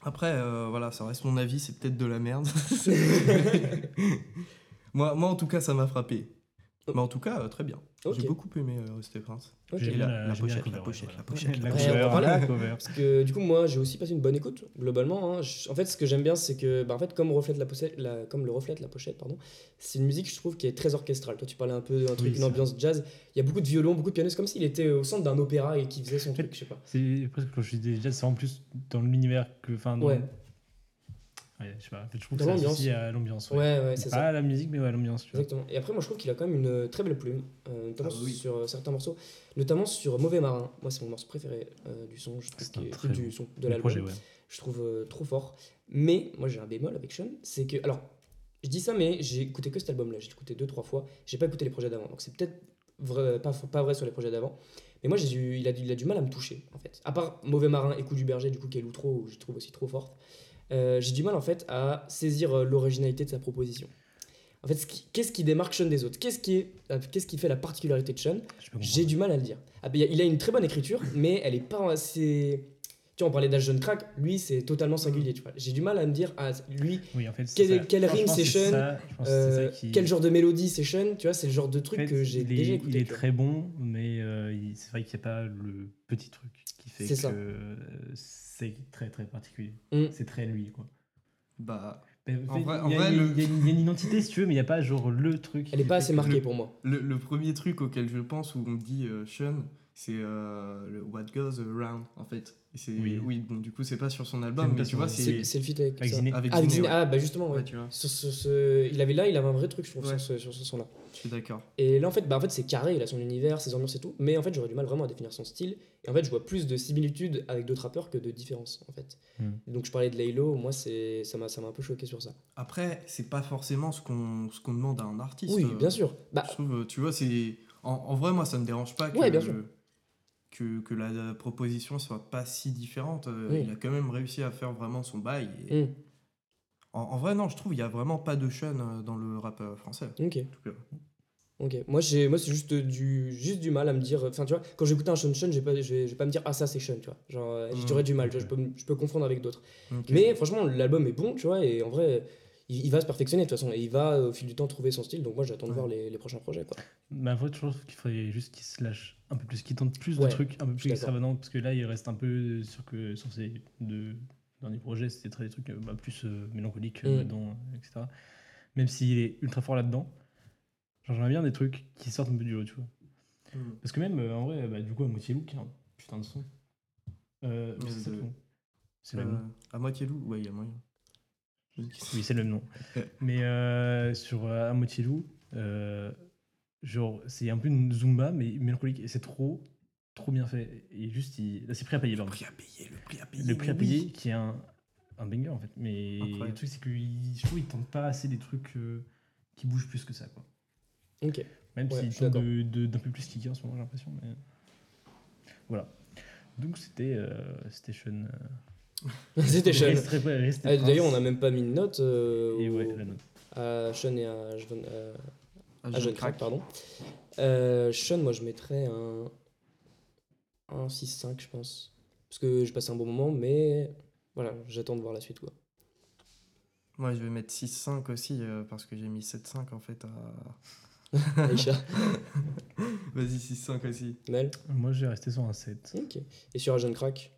Après, euh, voilà, ça reste mon avis, c'est peut-être de la merde. moi, moi, en tout cas, ça m'a frappé. Mais en tout cas, euh, très bien. J'ai beaucoup aimé euh, Rusty Prince. Ok. J'aime Et bien la- la pochette, la pochette, la pochette, La la pochette. la. Parce que du coup, moi, j'ai aussi passé une bonne écoute, globalement. hein. Je- En fait, ce que j'aime bien, c'est que, bah, en fait, comme, reflète la pochette, la- comme le reflète la pochette, pardon, c'est une musique, je trouve, qui est très orchestrale. Toi, tu parlais un peu d'un truc, Oui, une ambiance jazz. Il y a beaucoup de violons, beaucoup de pianos, comme s'il était au centre d'un opéra et qu'il faisait son truc, je sais pas. C'est presque quand je dis déjà, c'est en plus dans l'univers que. Enfin, Ouais, Ouais, je sais pas. Je trouve Dans que associe à l'ambiance. ouais, ouais, c'est Pas ça. à la musique, mais ouais, à l'ambiance. Exactement. Et après, moi, je trouve qu'il a quand même une très belle plume, euh, notamment Ah bah oui. sur euh, certains morceaux, notamment sur Mauvais Marin. Moi, c'est mon morceau préféré euh, du son, je trouve, C'est est- très du bon- son, de l'album. ouais. je trouve euh, trop fort. Mais moi j'ai un bémol avec Sean, c'est que alors je dis ça mais j'ai écouté que cet album là, j'ai écouté deux trois fois, j'ai pas écouté les projets d'avant, donc c'est peut-être vrai, pas, pas vrai sur les projets d'avant. Mais moi j'ai eu, il a, du- il a du mal à me toucher en fait. À part Mauvais Marin et Coup du Berger du coup qui est l'outro, je trouve aussi trop forte. Euh, j'ai du mal en fait à saisir euh, l'originalité de sa proposition. En fait, qu'est-ce qui démarque Sean des autres? Qu'est-ce qui, euh, qu'est-ce qui fait la particularité de Sean? J'ai du mal à le dire. Ah, ben, il a une très bonne écriture, mais elle est pas assez. Tu vois, on parlait jeune crack, lui c'est totalement singulier, tu vois. J'ai du mal à me dire, ah, lui, Oui, en fait, c'est Quel- Franchement, rime c'est Sean euh, qui- quel genre de mélodie c'est Sean, tu vois, c'est le genre de truc En fait, que j'ai déjà écouté. Il est très bon, mais euh, c'est vrai qu'il n'y a pas le petit truc qui fait que c'est très très particulier. Mm. C'est très lui, quoi. Bah, En fait, vrai- il y, a- vrai, il y a- le- il y a une- il y a une identité, si tu veux, mais il n'y a pas genre le truc. Elle est qui pas assez marquée le- pour moi. le, le premier truc auquel je pense où on me dit euh, Sean, c'est euh, le What Goes Around en fait. Et c'est Oui. oui. bon du coup c'est pas sur son album, mais tu vois C'est le feat avec, Avec. Ziné. avec Ah, avec Ziné, Ziné, ouais. ah bah justement, ouais. Ouais, tu vois, Sur ce, ce- Il avait là, il avait un vrai truc, je trouve, Ouais. sur ce, sur ce son-là. je suis d'accord. Et là, en fait, bah, en fait c'est carré, il a son univers, ses ambiances et tout. Mais en fait, j'aurais du mal vraiment à définir son style. Et en fait, je vois plus de similitudes avec d'autres rappeurs que de différences, en fait. Hmm. Donc, je parlais de Laylo, moi, c'est ça m'a ça m'a un peu choqué sur ça. Après c'est pas forcément ce qu'on ce qu'on demande à un artiste. Oui, bien sûr. Bah, Je trouve, tu vois, c'est. En, en vrai, moi, ça me dérange pas que, Ouais, bien sûr. Que, que la, proposition soit pas si différente. Euh, Oui. Il a quand même réussi à faire vraiment son bail. et- hmm, En, en vrai, non, je trouve il y a vraiment pas de Sean euh, dans le rap euh, français. ok. en tout cas. Ok. Moi, j'ai, moi, c'est juste du, juste du mal à me dire. Enfin, tu vois, quand j'écoute un Sean Sean, je vais, vais pas me dire ah ça c'est Sean, tu vois. Genre, euh, Mm, j'aurais du mal. tu vois, ok. je peux, je peux confondre avec d'autres. Mais franchement, l'album est bon, tu vois, et en vrai, il, il va se perfectionner de toute façon, et il va au fil du temps trouver son style. Donc moi, j'attends de Ouais. voir les, les prochains projets, quoi. Mais en fait, je trouve qu'il faudrait juste qu'il se lâche un peu plus, qu'il tente plus Ouais, de trucs un peu plus extravagants, parce que là, il reste un peu sur, que, sur ses deux derniers projets, c'était très des trucs euh, bah, plus euh, mélancoliques, euh, Mm. dedans, etc. Même s'il est ultra fort là-dedans, j'aimerais bien des trucs qui sortent un peu du lot, tu vois. Hmm. Parce que même, euh, en vrai, bah, du coup, à moitié loup, qui est un putain de son. Euh, Mais c'est le Euh, à moitié loup, ouais, il y a moyen. Oui, c'est le même nom. mais euh, sur euh, À moitié loup, euh, genre, c'est un peu une Zumba, mais mélancolique, et c'est trop, trop bien fait. Et juste, il... là, c'est prêt à payer, Le pardon. prix à payer, le prix à payer. Le prix à payer, oui. qui est un, un banger, en fait. Mais Incroyable. le truc, c'est que je trouve qu'il tente pas assez des trucs euh, qui bougent plus que ça, quoi. Ok. Même Ouais, s'il je suis tente d'un peu plus kicker en ce moment, j'ai l'impression. Mais... Voilà. Donc, c'était euh, c'était Sean. Ah, D'ailleurs, on Prince. a même pas mis une note euh, Et au- ouais, la note. à Sean et à, Jeune- euh, à Crack, pardon. Euh, Sean, moi, je mettrais un, un 6-5, je pense. Parce que j'ai passé un bon moment, mais voilà, j'attends de voir la suite, quoi. Moi, je vais mettre 6-5 aussi, euh, parce que j'ai mis 7-5 en fait à. Aïcha, Vas-y, 6-5 aussi. Mel. Moi, j'ai resté sur un 7. Ok. Et sur un jeune crack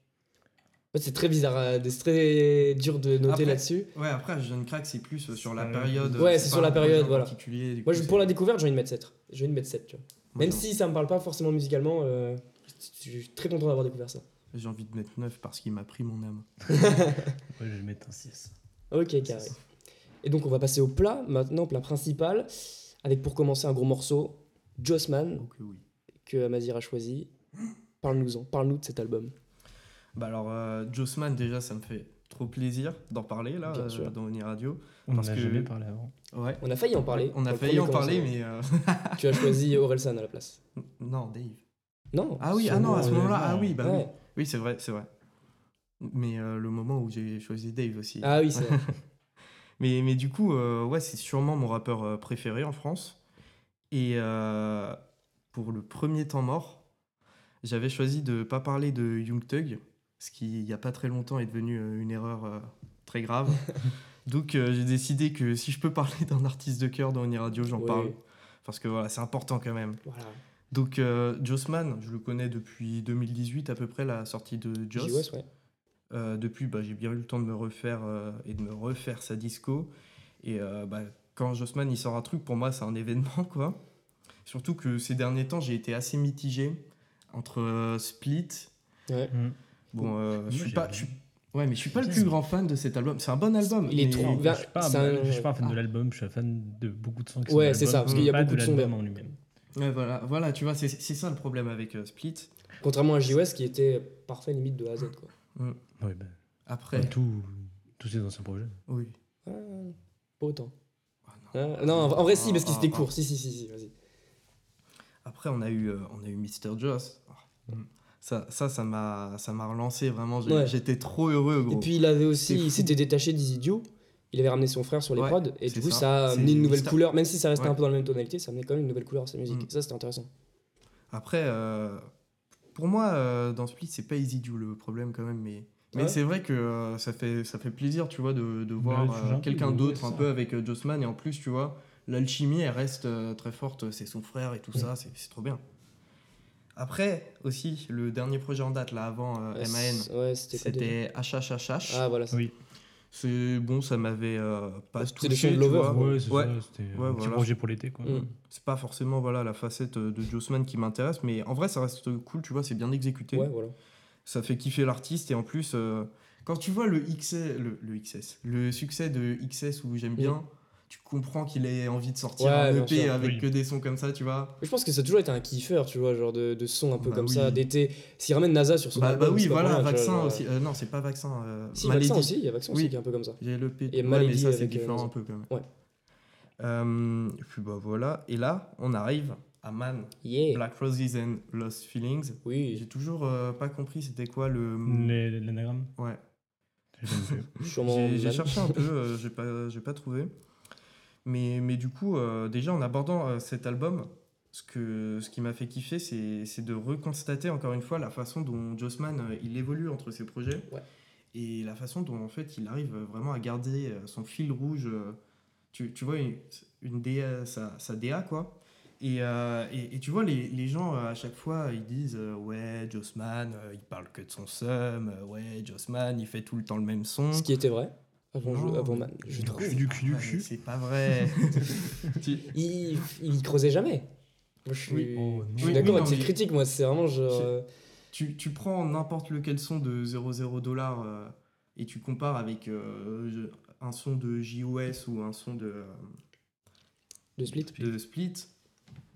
C'est très bizarre, euh, c'est très dur de noter là-dessus. Ouais, après, Jeune Crack, c'est plus sur la période. Ouais, c'est sur la un période, en voilà. particulier, du Moi, je- pour la découverte, j'ai envie de mettre 7. J'ai envie de mettre 7, tu vois. moi, Même si ça me parle pas forcément musicalement, euh, je suis très content d'avoir découvert ça. J'ai envie de mettre 9 parce qu'il m'a pris mon âme. Ouais, je vais mettre un 6. Ok, carré. Et donc, on va passer au plat, maintenant, plat principal, avec pour commencer un gros morceau, Jossman, oui. que Amazir a choisi. Parle-nous-en, parle-nous de cet album. Bah alors, euh, Jossman, déjà, ça me fait trop plaisir d'en parler là, euh, dans Oni Radio. On Parce a que- jamais parlé avant. Ouais. On a failli en parler. On a failli en parler, mais. euh, Tu as choisi Orelsan à la place. non, Dave. Non. Ah oui, ah non, à ce le- moment-là, ah oui, bah oui. Ouais. Oui, c'est vrai, c'est vrai. Mais euh, le moment où j'ai choisi Dave aussi. Ah oui, c'est vrai. Mais, mais du coup, euh, ouais, c'est sûrement mon rappeur euh, préféré en France. Et euh, pour le premier temps mort, j'avais choisi de pas parler de Young Thug, ce qui, il y a pas très longtemps, est devenu euh, une erreur euh, très grave. Donc, euh, j'ai décidé que si je peux parler d'un artiste de cœur dans une radio, j'en Oui. parle. Parce que voilà, c'est important quand même. Voilà. Donc, euh, Jossman, je le connais depuis 2018 à peu près, la sortie de Joss. Ouais. Euh, depuis, bah, j'ai bien eu le temps de me refaire euh, et de me refaire sa disco. Et euh, bah, quand Jossman il sort un truc, pour moi, c'est un événement, quoi. Surtout que ces derniers temps, j'ai été assez mitigé entre euh, Split. Ouais. Bon, euh, Moi, je suis pas. je suis- Ouais, mais je suis pas le plus grand fan de cet album. C'est un bon album. Il est mais- trop- Je suis pas, un- un- je suis pas un fan Ah. de l'album, je suis un fan de beaucoup de sons qui Ouais, sont c'est ça, parce qu'il y a beaucoup de sons l'album bien. en lui-même. Ouais, voilà, voilà, tu vois, c'est ça le problème avec euh, Split. Contrairement à J-West qui était parfait limite de A à Z, quoi. Oui, bah, Après, tout- tous ces anciens projets. oui. Ah, pas autant. Ah, non. Ah, non, en vrai, si, parce que c'était ah, court. Si, si, si, si, vas-y. Après, on a eu, euh, on a eu Mr. Joss. Ah. Mm. Ça, ça, ça m'a, ça m'a relancé vraiment. Ouais. J'étais trop heureux, gros. Et puis il avait aussi, il s'était détaché d'Isidio. Il avait ramené son frère sur les Ouais, prods et du coup ça. ça a amené une nouvelle couleur, même si ça restait Ouais. un peu dans la même tonalité, ça amenait quand même une nouvelle couleur à sa musique. Mm. Et ça c'était intéressant. Après, euh, pour moi, euh, dans Split, c'est pas Easy le problème quand même, mais, mais Ouais. c'est vrai que euh, ça, fait, ça fait plaisir, tu vois, de, de voir euh, un peu, quelqu'un d'autre un peu avec euh, Jossman, et en plus, tu vois, l'alchimie, elle reste euh, très forte, c'est son frère et tout Mm. ça, c'est c'est trop bien. Après, aussi, le dernier projet en date, là, avant euh, Ouais, MAN, Ouais, c'était c'était HHHH. Ah voilà. Oui. C'est bon, ça m'avait euh, pas C'était touché, le son de Lover. Ouais, c'était Ouais, un petit voilà. projet pour l'été. quoi. Mm. C'est pas forcément voilà, la facette euh, de Jossman qui m'intéresse, mais en vrai, ça reste cool, tu vois, c'est bien exécuté. Ouais, voilà. ça fait kiffer l'artiste et en plus euh, quand tu vois le XS le, le XS le succès de XS où j'aime bien tu comprends qu'il ait envie de sortir Ouais, un EP sûr, avec oui. que des sons comme ça tu vois Je pense que ça a toujours été un kiffeur, tu vois, genre de, de son un peu Bah comme oui. ça, d'été. S'il ramène NASA sur son bah, album, bah oui voilà vaccin genre, aussi Euh, non c'est pas vaccin euh, Si, Maladie. Vaccin aussi, il y a Vaccin aussi Oui. qui est un peu comme ça. j'ai le P Et ouais, mais Maladie ça c'est euh, différent un peu quand même Ouais. Euh, et puis bah voilà et là on arrive à Man Yeah. Black Roses and Lost Feelings j'ai Oui, toujours euh, pas compris c'était quoi le L'anagramme ouais j'ai. J'ai j'ai cherché un peu, euh, j'ai pas, j'ai pas trouvé. Mais, mais du coup, euh, déjà en abordant euh, cet album, ce, que, ce qui m'a fait kiffer, c'est c'est de reconstater encore une fois la façon dont Jossman euh, il évolue entre ses projets Ouais. et la façon dont en fait il arrive vraiment à garder son fil rouge. tu, tu vois, une, une DA, sa, sa DA quoi. Et, euh, et, et tu vois, les, les gens à chaque fois ils disent euh, Ouais, Jossman, euh, il parle que de son seum, ouais, Jossman, il fait tout le temps le même son. Ce qui était vrai avant, Non, je- avant je Du trouve. cul, du cul, du cul. C'est pas vrai. Il, il creusait jamais. Moi, je suis, Oui. Oh, je suis Oui, d'accord oui, avec critiques, moi, c'est vraiment genre. Euh, tu, tu prends n'importe lequel son de 00 dollars euh, et tu compares avec euh, un son de JOS ou un son de, euh, de Split. de Split.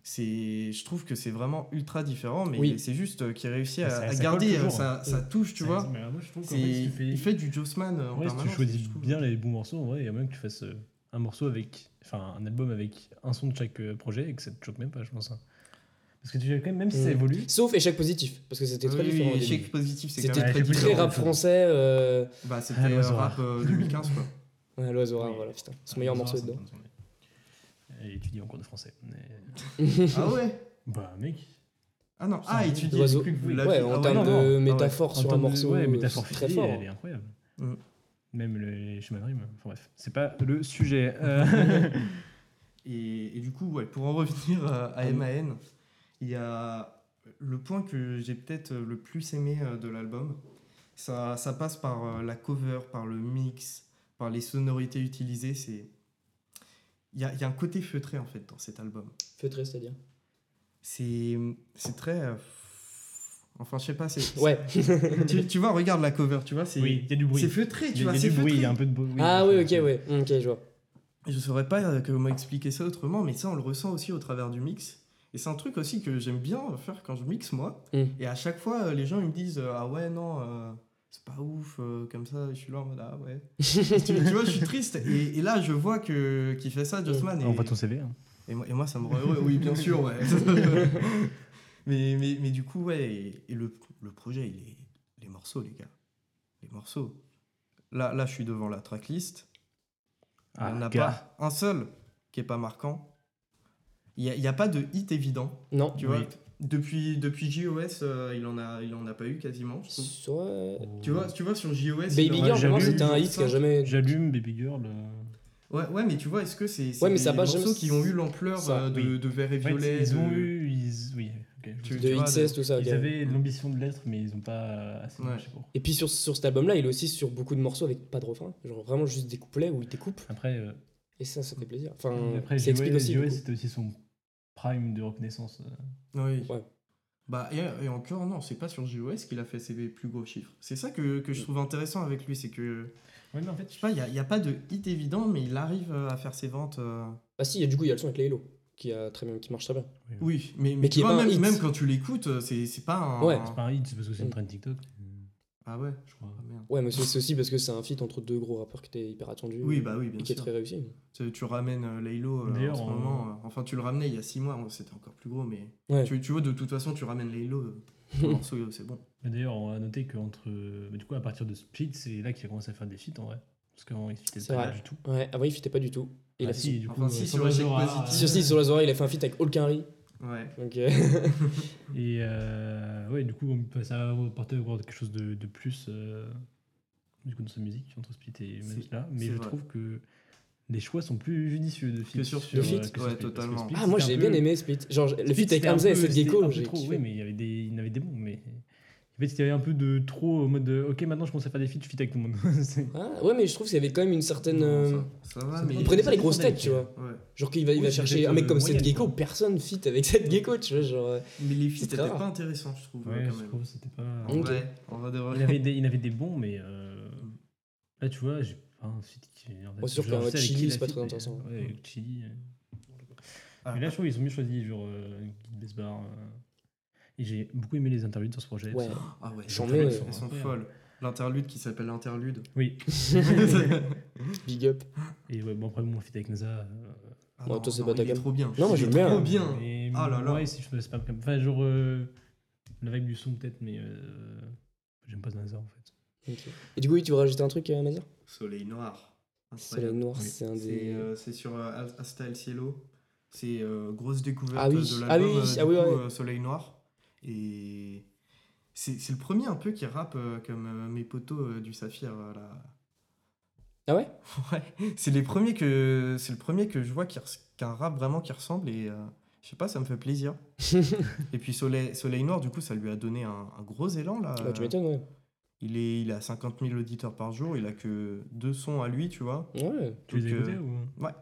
C'est, je trouve que c'est vraiment ultra différent, mais Oui. c'est juste euh, qu'il réussit Mais à, ça- à ça garder euh, toujours, sa, sa touche, tu vois. Mais moi, je trouve qu'en C'est- fait, si tu fais- Il fait du Jossman euh, en Ouais, si tu choisis bien les bons morceaux, en vrai, il y a même que tu fasses un morceau avec. Enfin, un album avec un son de chaque projet et que ça te choque même pas, je pense. hein. Parce que tu quand même, même si ça Mm. évolue. Sauf échec positif, parce que c'était très Oui, différent. oui, échec positif, C'était très très rap français. Euh... Bah, c'était Ah, l'oiseau rap rare. euh, 2015, quoi. Ouais, l'oiseau rare, voilà, putain. Son meilleur morceau dedans. Étudier en cours de français. Mais- ah ouais Bah, mec. Ah non, ah. L'oiseau. j'ai cru que vous Ouais, en ah termes de non. Ah ouais. métaphore sur un morceau, ouais, euh, métaphore très fort. elle est incroyable. Mm. Même les chemins de rime. Enfin bref, c'est pas le sujet. Euh, Et, et du coup, ouais, pour en revenir à. MAN, il y a le point que j'ai peut-être le plus aimé euh, de l'album. Ça, ça passe par euh, la cover, par le mix, par les sonorités utilisées. C'est il y a, il y a un côté feutré en fait dans cet album. Feutré, c'est-à-dire. C'est c'est très euh, enfin je sais pas. c'est- Ouais. tu, tu vois, regarde la cover, tu vois, c'est oui, il y a du bruit. c'est feutré, tu y vois, il y a c'est du bruit, il y feutré. a un peu de bruit. ah oui, ok, ouais. Ok, je vois. Je saurais pas euh, comment expliquer ça autrement, mais ça, on le ressent aussi au travers du mix. Et c'est un truc aussi que j'aime bien faire quand je mixe, moi. Mm. Et à chaque fois, euh, les gens ils me disent Ah ouais, non, euh, c'est pas ouf euh, comme ça. Je suis là en mode ah ouais. tu, tu vois, je suis triste. Et, et là, je vois que qu'il fait ça, Jossman. Et, On voit ton CV. hein. et, moi, et moi, ça me rend heureux. Oui, bien sûr, ouais. mais, mais, mais du coup, ouais. Et, et le, le projet, il est, les morceaux, les gars. Les morceaux. Là, là je suis devant la tracklist. Il n'y en a Ah, gars. pas un seul qui est pas marquant. Il n'y a, il y a pas de hit évident. Non. Tu Oui. vois, depuis, depuis JOS, euh, il en a, il en a pas eu quasiment. je trouve. Soit- Tu vois, tu vois sur JOS. Baby Girl, j'allume c'était un hit qui a jamais. J'allume Baby Girl. euh, Ouais, ouais, mais tu vois, est-ce que c'est Ouais, mais des ça pas morceaux jamais- qui ont eu l'ampleur euh, de, oui. de Vert et Violet ils ont de- eu. Ils... Oui, ok. je Tu-. De vois, XS, tout ça. Ils ok. avaient l'ambition de l'être, mais ils n'ont pas assez Ouais. Et puis sur, sur cet album-là, il est aussi sur beaucoup de morceaux avec pas de refrain. Genre vraiment juste des couplets où il découpe. Après, euh, Et ça, ça fait plaisir. Enfin, après ça explique JOS, aussi. c'était aussi son prime de reconnaissance. euh. Oui. Ouais. Bah, et, et encore, non, c'est pas sur JOS qu'il a fait ses plus gros chiffres. C'est ça que, que je trouve intéressant avec lui, c'est que, Ouais, mais en fait, je sais pas, il n'y a, il y a pas de hit évident, mais il arrive euh, à faire ses ventes. euh, Ah si, il y a- du coup, il y a le son avec Laylo qui, a très bien, qui marche très bien. Oui, mais, mais, Mais qui vois, même, hit. même quand tu l'écoutes, euh, c'est c'est pas un. Ouais. c'est pas un hit, c'est parce que c'est une Mm. trend TikTok. Ah ouais Je crois. Ah, merde. Ouais, mais c'est aussi parce que c'est un feat entre deux gros rappeurs qui étaient hyper attendus. Oui, bah oui, bien Et qui est sûr. très réussi. Tu, tu ramènes euh, Laylo euh, en D'ailleurs, ce euh, moment. euh, enfin, tu le ramenais il y a 6 mois, c'était encore plus gros, mais. Ouais. Tu, tu vois, de toute façon, tu ramènes Laylo, euh, morceau, c'est bon. Mais D'ailleurs, on va noter qu'entre. bah, du coup, à partir de Split, c'est là qu'il a commencé à faire des feats en vrai. Parce qu'avant, il fitait pas vrai. du tout. Ouais, avant, il fitait pas du tout. Et il Ah a fait si, du coup, Enfin, si, sur Zora, Sur, si, sur la soirée, il a fait un feat avec Olkari. Ouais. Donc, euh, Et euh, ouais, du coup, on- ça va apporter encore quelque chose de, de plus euh, du coup, dans sa musique, entre Split et là. Mais je vrai. trouve que les choix sont plus judicieux de sur euh, feats que sur Ouais, Split, parce que totalement. Split, Ah, moi, j'ai bien peu- aimé Split. Genre, le Split, feat avec c'était un Hamza et Seth Gecko. Oui, mais il y avait des, il y en avait des bons, mais. En fait, il y avait un peu de trop au mode de, ok, maintenant je commence à faire des feats, je feat avec tout le monde. Ah, ouais, mais je trouve qu'il y avait quand même une certaine. Non, euh, ça, ça va, ça mais. Il prenait pas les grosses têtes, tu vois. Ouais. Genre qu'il va, il Oui, va chercher un mec comme Seth moyenne, Gecko, quoi. personne fit avec Seth Gecko, tu vois. Genre, euh, Mais les feats étaient très pas intéressants, je trouve, Ouais, quand je même. trouve que c'était pas. En Ok. vrai, en vrai de vrai. Il avait des, il avait des bons, mais euh, là, tu vois, j'ai pas un feat qui. en fait, Ouais, c'est sûr je qu'un sais avec Chili, qui il a c'est pas feat, très mais- intéressant. Ouais, avec Chili. euh. Ah, Mais là, je trouve qu'ils ont mieux choisi, genre euh, Guy Besbar. euh. Et j'ai beaucoup aimé les interludes sur ce projet. Ouais. Ah ouais, les interludes, euh, elles sont folles. L'interlude qui s'appelle l'interlude. Oui. big up. Et ouais, bon, après, mon feat avec NASA. euh, Ah Ouais, toi, c'est pas ta gamme. trop bien. Non, moi, j'aime bien. Trop bien. Ah là là. Ouais, si je peux, c'est pas comme. Enfin, genre. euh, la vibe du son, peut-être, mais. euh, J'aime pas NASA, en fait. Et du coup, oui, tu veux rajouter un truc, euh, Mazir Soleil noir. Soleil. Noir, Oui. c'est un C'est des. euh, c'est sur euh, Hasta el Cielo. C'est euh, grosse découverte Ah oui, de ah l'album oui, euh, du ah oui, coup, ouais. euh, Soleil Noir. Et c'est c'est le premier un peu qui rappe euh, comme euh, mes potos euh, du Saphir. là. Ah ouais? Ouais, c'est les premiers que c'est le premier que je vois qui res- qui a un rap vraiment qui ressemble et euh, je sais pas, ça me fait plaisir. et puis Soleil, Soleil Noir, du coup, ça lui a donné un, un gros élan là. Bah, Tu m'étonnes, ouais. Il est, il a 50 000 auditeurs par jour, il a que deux sons à lui, tu vois. Ouais. Tu les as Donc, euh, ou Ouais.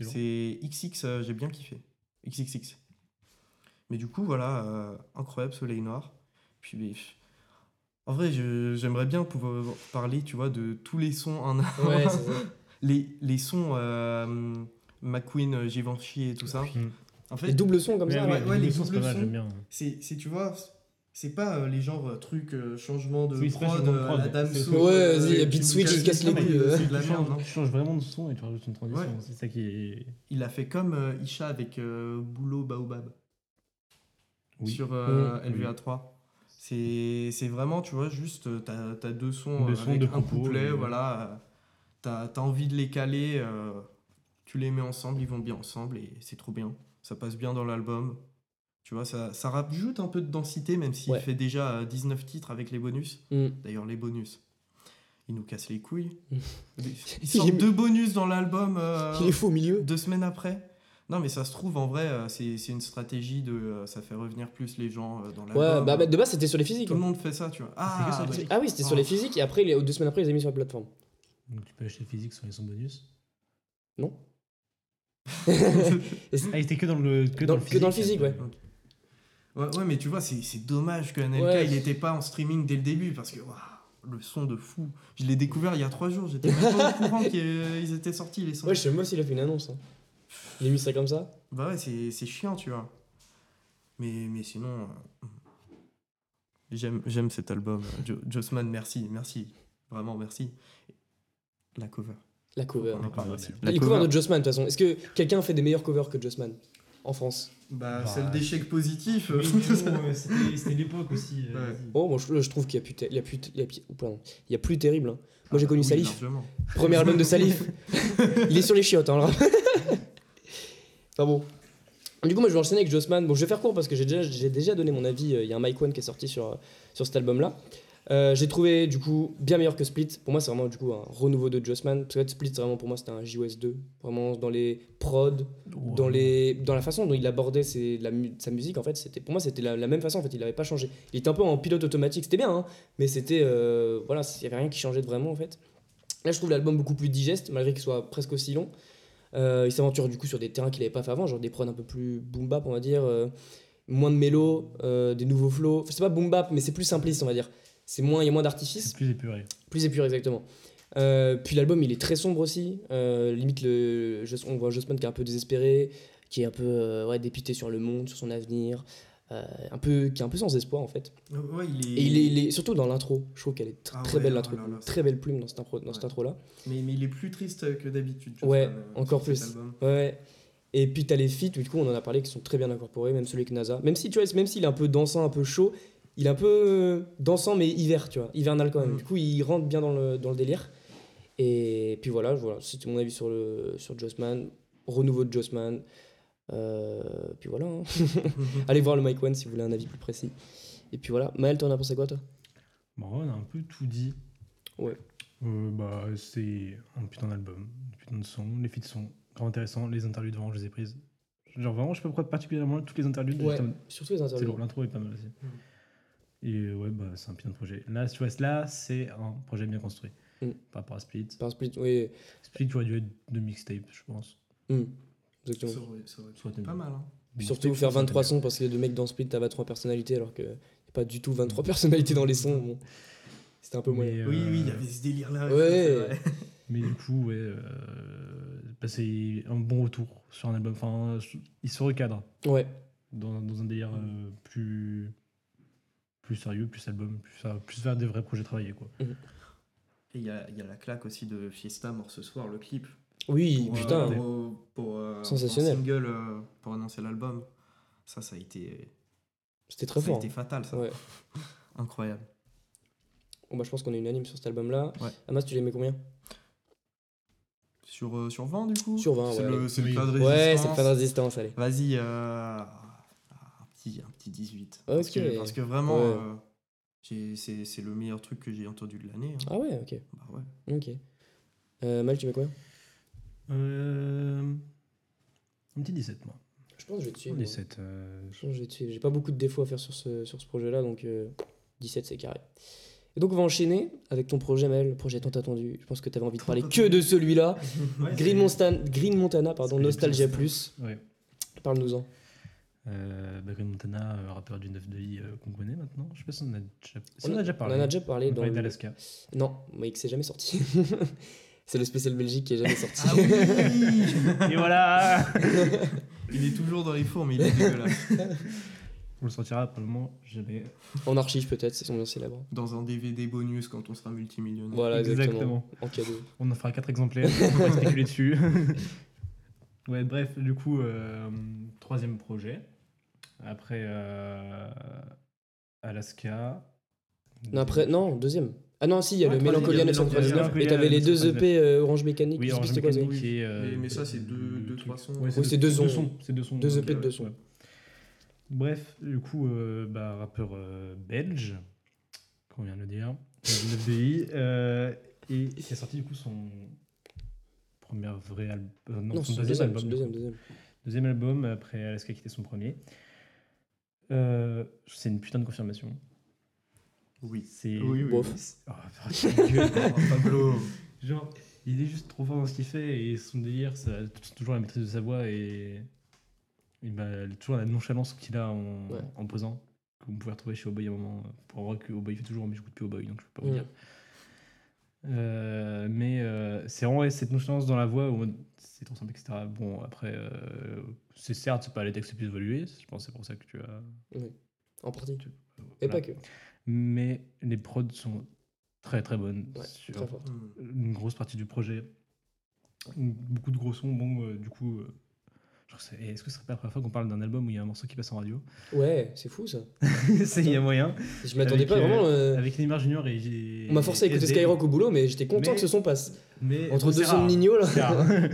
C'est XX, euh, j'ai bien kiffé. XXX. Mais du coup, voilà, euh, incroyable Soleil Noir. Puis, mais, en vrai, je- j'aimerais bien pouvoir parler, tu vois, de tous les sons en un. Ouais, c'est ça. les, les sons euh, McQueen, euh, Givenchy et tout ça. En fait, Les doubles sons comme ça. ouais, les doubles sons, c'est doubles sons. c'est, c'est, tu vois, c'est pas euh, les genres trucs, euh, changement de Oui, prod, euh, la dame Soul, Ouais, vas-y, il y a beat switch, il casse les couilles, c'est de la tu, merde, changes, hein. tu changes vraiment de son et tu rajoutes une transition. Ouais. C'est ça qui est. Il a fait comme euh, Isha avec euh, Boulot Baobab. Oui. sur euh, Oui. LVA3. C'est c'est vraiment, tu vois, juste, euh, t'as as deux sons Deux euh, sons, avec un propos, couplet, euh, voilà. T'as as envie de les caler, euh, tu les mets ensemble, ils vont bien ensemble et c'est trop bien. Ça passe bien dans l'album. Tu vois, ça, ça rajoute un peu de densité, même s'il Ouais. fait déjà euh, 19 titres avec les bonus. Mm. D'ailleurs, les bonus, ils nous cassent les couilles. Ils Il sortent est- deux bonus dans l'album. euh, Il est fou au milieu. deux semaines après Non, mais ça se trouve, en vrai, euh, c'est c'est une stratégie de. euh, ça fait revenir plus les gens euh, dans l'album. Ouais, bah, bah, de base, c'était sur les physiques. Tout le hein. monde fait ça, tu vois. que Ah, bah, physiques. Ah oui, c'était sur les physiques et après, les, deux semaines après, ils les ont mis sur la plateforme. Donc tu peux acheter le physique sur les sons bonus. Non Ah, il était que dans le, que Dans- dans, le que physique. dans le physique, ouais. ouais, ouais, mais tu vois, c'est c'est dommage que NLK Ouais. il n'était pas en streaming dès le début parce que waouh, le son de fou. Je l'ai découvert il y a trois jours, j'étais même pas au courant qu'ils étaient sortis les sons. Ouais, je sais même pas s'il a fait une annonce. hein. Il a mis ça comme ça. Bah ouais, c'est c'est chiant, tu vois. Mais, mais sinon. euh, J'aime, j'aime cet album. Jo- Jossman, merci, merci. Vraiment, merci. La cover. La cover. On en parle Ouais, aussi. mais- Les covers de Jossman, de toute façon. Est-ce que quelqu'un fait des meilleurs covers que Jossman en France? Bah, Bah, celle d'échec positif. Oui, mais bon, euh, c'était l'époque aussi. euh, Ouais. vas-y. Oh, moi je, je trouve qu'il y a plus, il y a plus, il y a, plus- il y a plus terrible. hein. Moi j'ai Ah, connu oui, Salif, largement. premier album de Salif. il est sur les chiottes, hein, le rap. Enfin bon. Du coup, moi je vais enchaîner avec Jossman. Bon, je vais faire court parce que j'ai déjà, j'ai déjà donné mon avis. euh, Il y a un Mike One qui est sorti sur, sur cet album-là. Euh, j'ai trouvé du coup bien meilleur que Split. Pour moi, c'est vraiment du coup un renouveau de Jossman. Parce que Split, c'est vraiment pour moi, c'était un JOS 2. Vraiment dans les prods, dans, les, dans la façon dont il abordait ses- la mu- sa musique, en fait, c'était pour moi, c'était la, la même façon, en fait, il n'avait pas changé. Il était un peu en pilote automatique, c'était bien, hein, mais c'était. euh, voilà, il n'y avait rien qui changeait de vraiment, en fait. Là, je trouve l'album beaucoup plus digeste, malgré qu'il soit presque aussi long. Euh, il s'aventure du coup sur des terrains qu'il n'avait pas fait avant, genre des prods un peu plus boom bap, on va dire, euh, moins de mélo, euh, des nouveaux flows. Enfin, c'est pas boom bap, mais c'est plus simpliste, on va dire. C'est moins, il y a moins d'artifice. Plus épuré. Plus épuré, exactement. Puis l'album, il est très sombre aussi. Limite, le, on voit Jossman qui est un peu désespéré, qui est un peu ouais, dépité sur le monde, sur son avenir, euh, un peu, qui est un peu sans espoir en fait. Ouais, il est... Et il est, il est- surtout dans l'intro, je trouve qu'elle est tr- Ah très ouais, belle oh l'intro, là là, très belle plume dans cette, intro, dans cette Ouais. intro-là. Mais, mais il est plus triste que d'habitude. Ouais, encore plus. Ouais. Et puis t'as les feats, du coup on en a parlé, qui sont très bien incorporés, même celui avec NASA. Même si tu vois, même s'il est un peu dansant, un peu chaud, il est un peu euh, dansant mais hiver, tu vois, hivernal quand même. Mhm. Du coup il rentre bien dans le, dans le délire. Et puis voilà, voilà c'était mon avis sur, le, sur Jossman, renouveau de Jossman. Euh, puis voilà. hein. Allez voir le Mike One si vous voulez un avis plus précis. Et puis voilà. Maël, t'en as pensé quoi toi? Bon, on a un peu tout dit. Ouais. Euh, bah, c'est un putain d'album, un putain de son. Les feats sont vraiment intéressants. Les interludes, vraiment, je les ai prises. Genre, vraiment, je peux prendre particulièrement toutes les interludes. Ouais, surtout les C'est interviews. lourd, l'intro est pas mal aussi. Et euh, ouais, bah, c'est un putain de projet. Là, tu vois, là, c'est un projet bien construit. Mm. Par rapport à Split. Par split, oui. Split, tu aurais dû être de mixtape, je pense. Hmm, Exactement. Ça aurait- ça aurait Soit été pas mal. Hein. Puis surtout faire pense que 23 ça sons parce que deux mecs dans Split, t'as 23 personnalités alors que y a pas du tout 23 personnalités dans les sons. Bon. C'était un peu moyen. euh, Oui, oui, il y avait ce délire-là. Ouais. Mais du coup, ouais, euh, bah, c'est un bon retour sur un album. Enfin, il se recadre Ouais, dans, dans un délire euh, plus, plus sérieux, plus album, plus, plus vers des vrais projets travaillés. Quoi. Et il y a, il y a la claque aussi de Fiesta mort ce soir, le clip. Oui, Pour, euh, putain. pour, pour, euh, Sensationnel. en single euh, pour annoncer l'album. Ça, ça a été, C'était très ça a fort. été fatal, ça. Ouais. Incroyable. Bon, bah, je pense qu'on est unanime sur cet album-là. Ouais. Amas, tu l'aimais combien? Sur, euh, sur 20, du coup? Sur 20, C'est ouais. le, c'est le Oui. plat de Ouais, c'est résistance. le pas de résistance, allez. Vas-y, euh, un, petit, un petit 18. Parce, Ok. que, parce que vraiment, Ouais. euh, j'ai- c'est c'est le meilleur truc que j'ai entendu de l'année. hein. Ah ouais, ok. Bah ouais. Ok. Euh, Mal, tu mets quoi? Euh, un petit 17, moi. Je pense que je vais te suivre. Un moi. 17. euh, Je pense que je vais te suivre. J'ai pas beaucoup de défauts à faire sur ce, sur ce projet-là, donc euh, 17 c'est carré. Et donc on va enchaîner avec ton projet Maël, le projet tant attendu. Je pense que tu avais envie de parler que de celui-là. Green, Montana, Green Montana, pardon, Nostalgia plus. Ouais. Parle-nous-en. Euh, bah, Green Montana, euh, rappeur du 9 de I euh, qu'on connaît maintenant. Je sais pas si on en a déjà, si On on a- a déjà On parlé. en a déjà parlé On dans. le- d'Alaska. Non, mais que c'est jamais sorti. c'est le spécial Belgique qui est jamais sorti. Ah oui Et voilà Il est toujours dans les fours, mais il est dégueulasse. On le sortira probablement jamais. en archive peut-être, c'est son bien célèbre. Dans un DVD bonus quand on sera multimillionnaire. Voilà, exactement. Exactement. En cadeau. On en fera 4 exemplaires, on va spéculer dessus. ouais, bref, du coup, euh, troisième projet. Après euh, Alaska. Non, après, non, deuxième. Ah non, si, il y a Ouais, le Mélancolia il y a 999. Mélancolia Et t'avais les deux 999. EP euh, Orange Mécanique. Oui, Orange quoi, Mécanique ça. et, euh, Mais- mais ça, c'est deux- deux, trois sons. Ouais, Oui, c'est deux sons. C'est deux sons. Deux EP de euh, deux sons. ouais. Bref, du coup, euh, bah, rappeur euh, belge, qu'on vient de le dire, euh, du 9 BI, euh, et qui a sorti du coup son premier vrai album. non, Non, son c'est deuxième, deuxième, album. deuxième, deuxième. Deuxième album, après Alaska qui était son premier. Euh, c'est une putain de confirmation. Oui. C'est. Oui, oui. Bof. Oh, gueule. Oh, Pablo. Genre, il est juste trop fort dans ce qu'il fait et son délire, ça, c'est toujours la maîtrise de sa voix et, et bah, toujours la nonchalance qu'il a en, Ouais. en posant, que vous pouvez retrouver chez Oboy à un moment. Pour voir que Oboy fait toujours, mais je goûte plus Oboy donc je peux pas vous dire. Euh, mais euh, c'est vraiment ouais, cette nonchalance dans la voix où c'est trop simple, etc. Bon, après, euh, c'est certes, c'est pas les textes les plus évolués, je pense que c'est pour ça que tu as. En partie. tu- Et voilà. pas que. Mais les prods sont très très bonnes. Ouais, sur très. Hmm. une grosse partie du projet. Beaucoup de gros sons. Bon, euh, du coup, euh, est-ce que ce serait pas la première fois qu'on parle d'un album où il y a un morceau qui passe en radio? Ouais, c'est fou ça. C'est il y a moyen. Je m'attendais pas vraiment. euh, Avec Neymar Junior et. On m'a forcé à écouter SD. Skyrock au boulot, mais j'étais content Mais- que ce son passe. Mais Entre deux sons de. Nino là. Ouais.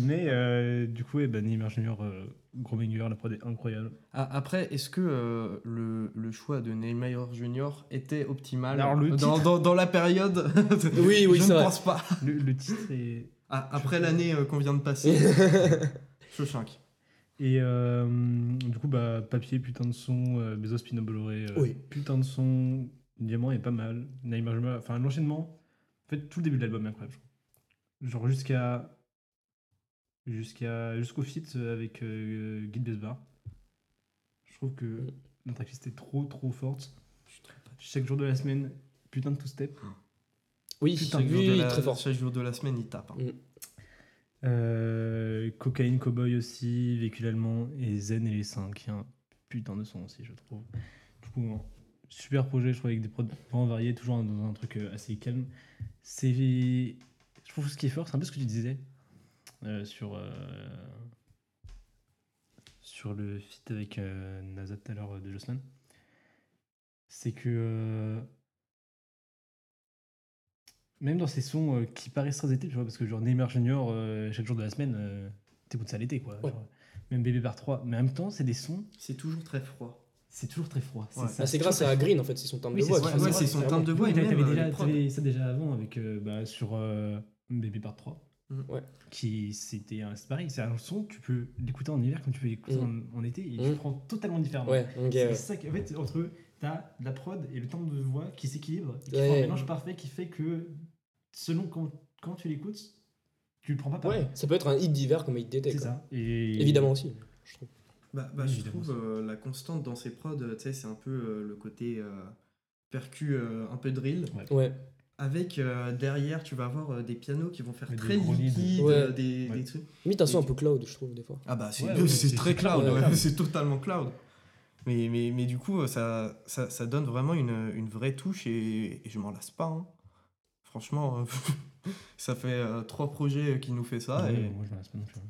Mais euh, du coup, eh ben, Neymar Junior, euh, gros banger, la prod est incroyable. Ah, après, est-ce que euh, le, le choix de Neymar Junior était optimal Alors, le dans, titre- dans, dans la période? Oui, oui, Je ne vrai. pense pas. Le, le titre est. Ah, après l'année euh, qu'on vient de passer, Shawshank. Et euh, du coup, bah, papier, putain de son, euh, Bezos, Pino Bolloré, euh, Oui. putain de son, Diamant est pas mal, Neymar Junior, enfin l'enchaînement, en fait, tout le début de l'album est incroyable. je trouve. Genre jusqu'à. jusqu'à jusqu'au feat avec euh, Guy Besbar. Je trouve que Mm. la tracklist est trop trop forte. Chaque jour de la semaine, putain de two-step. Oui, Putain, oui, Jour de oui, la- très fort. Chaque jour de la semaine, il tape. hein. Mm. Euh, Cocaine Cowboy aussi, Véhicule Allemand et Zen et les 5. Un putain de son aussi, je trouve. Du coup, un super projet, je trouve, avec des prods vraiment variés, toujours dans un truc euh, assez calme. C'est. Trouve ce qui est fort, c'est un peu ce que tu disais euh, sur. euh, sur le feat avec euh, Nazat tout à l'heure euh, de Jossman. C'est que. euh, même dans ces sons euh, qui paraissent très été, tu vois, parce que genre Neymar Junior, euh, chaque jour de la semaine, euh, t'écoutes ça l'été, quoi. Ouais. Genre, même Bébé par 3. Mais en même temps, c'est des sons, C'est toujours très froid. c'est toujours très froid. Ouais. Ah, c'est toujours grâce à. Green en fait, c'est son timbre Oui, de c'est voix. Ouais, c'est son timbre de voix. Oui, t'avais déjà, ça déjà avant avec euh, bah, sur euh, Bébé par 3. Mm. Ouais. Qui c'était un- c'est pareil, c'est un son, tu peux l'écouter en hiver comme tu peux l'écouter Mm. en, en été et Mm. tu prends totalement différemment. Ouais, ok, C'est ouais. ça qui, en fait, entre eux, t'as la prod et le timbre de voix qui s'équilibre, qui Ouais. font un mélange parfait qui fait que selon quand, quand tu l'écoutes, tu le prends pas pareil. Ouais, ça peut être un hit d'hiver comme un hit d'été. C'est ça. Et... Évidemment aussi, je trouve. Bah, bah, je trouve euh, la constante dans ces prods, tu sais, c'est un peu euh, le côté euh, percu, euh, un peu drill. Ouais, Avec euh, derrière, tu vas avoir euh, des pianos qui vont faire des très leads. Ouais. euh, des, Ouais. des trucs. limite un son un peu cloud, je trouve, des fois. Ah bah c'est Ouais, ouais, c'est c'est- très cloud, cloud, ouais, ouais. c'est totalement cloud. Mais, mais, mais du coup, ça, ça, ça donne vraiment une, une vraie touche et, et je m'en lasse pas. hein. Franchement, euh, ça fait euh, trois projets qui nous fait ça. Ouais, et moi je m'en lasse pas non plus.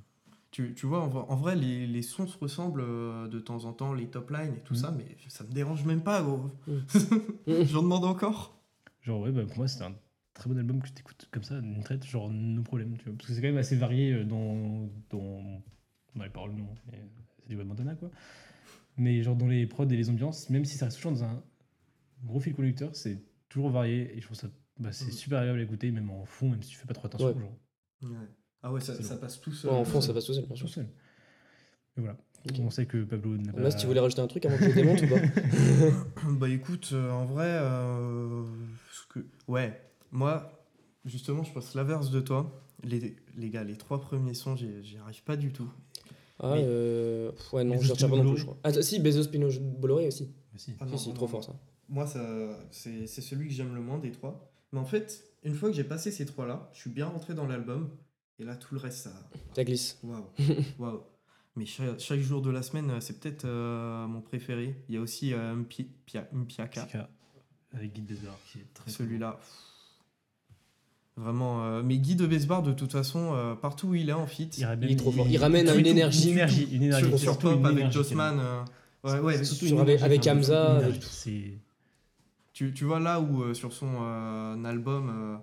tu, tu vois, en, vrai- en vrai, les, les sons se ressemblent euh, de temps en temps, les top lines et tout Mhm. ça, mais ça me dérange même pas, gros. Mhm. J'en demande encore. Genre, ouais, bah, pour moi, c'était un très bon album que tu écoutes comme ça, d'une traite, genre, nos problèmes, tu vois. Parce que c'est quand même assez varié euh, dans, dans, dans les paroles, non. mais C'est du Web Montana, quoi. Mais genre, dans les prods et les ambiances, même si ça reste toujours dans un gros fil conducteur, c'est toujours varié et je trouve ça bah, c'est Mhm. super agréable à écouter, même en fond, même si tu fais pas trop attention, Ouais. genre, Ah ouais, ça, passe tout seul. Ouais, en fond, ça passe tout seul, bien tout sûr. seul. Et voilà. On sait que Pablo n'a pas. Mas, tu voulais rajouter un truc avant que je le démonte ou pas Bah écoute, euh, en vrai, euh, que... ouais, moi, justement, je pense l'inverse de toi. Les, les gars, les trois premiers sons, j'y j'y arrive pas du tout. Ah, Mais- euh, ouais, non, Bezos je retiens pas non plus, je crois. Ah, si, Bezos Pino Bolloré aussi. Aussi. Ah si, non, si, non, trop non, fort ça. Moi, ça, c'est c'est celui que j'aime le moins des trois. Mais en fait, une fois que j'ai passé ces trois-là, je suis bien rentré dans l'album. Et là, tout le reste, ça. Ça glisse. Waouh. Waouh. Mais chaque, chaque jour de la semaine, c'est peut-être euh, mon préféré. Il y a aussi euh, Mpi- Pia- Mpiaka. Avec Guide des Arts, qui est très. Celui-là. Vraiment. euh, mais Guy de Besbar, de toute façon, euh, partout où il est en fit, Il, ramène- Il est trop fort. il- Il ramène une énergie. Une énergie, une énergie. sur, sur surtout Pop une avec Jossman. euh, ouais, ouais, C'est surtout Sur avec- énergie. avec Une Hamza, avec-. Tu, tu vois là où euh, sur son euh, album euh,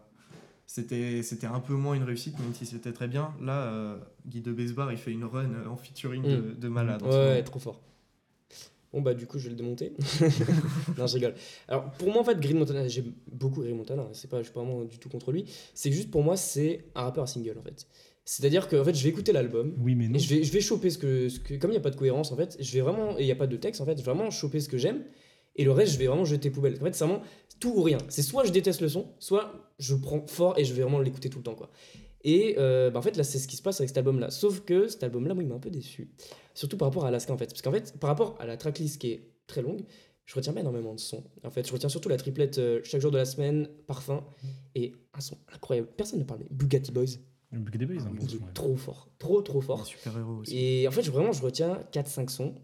c'était c'était un peu moins une réussite même si c'était très bien là euh, Guy de Besbar il fait une run en featuring de, de malade Ouais, ouais, trop fort. Bon, bah, du coup, je vais le démonter. non, je rigole. Alors, pour moi, en fait, Green Montana, j'aime beaucoup Green Montana. hein, C'est pas, je suis pas vraiment du tout contre lui. C'est juste pour moi, c'est un rappeur à single, en fait. C'est-à-dire que, en fait, je vais écouter l'album. Oui, mais non. Et je vais, je vais choper ce que, ce que. Comme il n'y a pas de cohérence, en fait, je vais vraiment. Et il n'y a pas de texte, en fait, je vais vraiment choper ce que j'aime. Et le reste, je vais vraiment jeter poubelle. En fait, c'est vraiment tout ou rien. C'est soit je déteste le son, soit je prends fort et je vais vraiment l'écouter tout le temps, quoi. Et euh, bah, en fait, là, c'est ce qui se passe avec cet album-là. Sauf que cet album-là, moi, il m'a un peu déçu. Surtout par rapport à Alaska, en fait. Parce qu'en fait, par rapport à la tracklist qui est très longue, je retiens pas énormément de sons. En fait, je retiens surtout la triplette euh, chaque jour de la semaine, Parfum, et un son incroyable. Personne ne parle, mais Bugatti Boys, Le Bug des Boys, Ah un bon son, ouais. trop fort. Trop, trop Un fort. super héros aussi Et en fait, je- vraiment, je retiens 4-5 sons.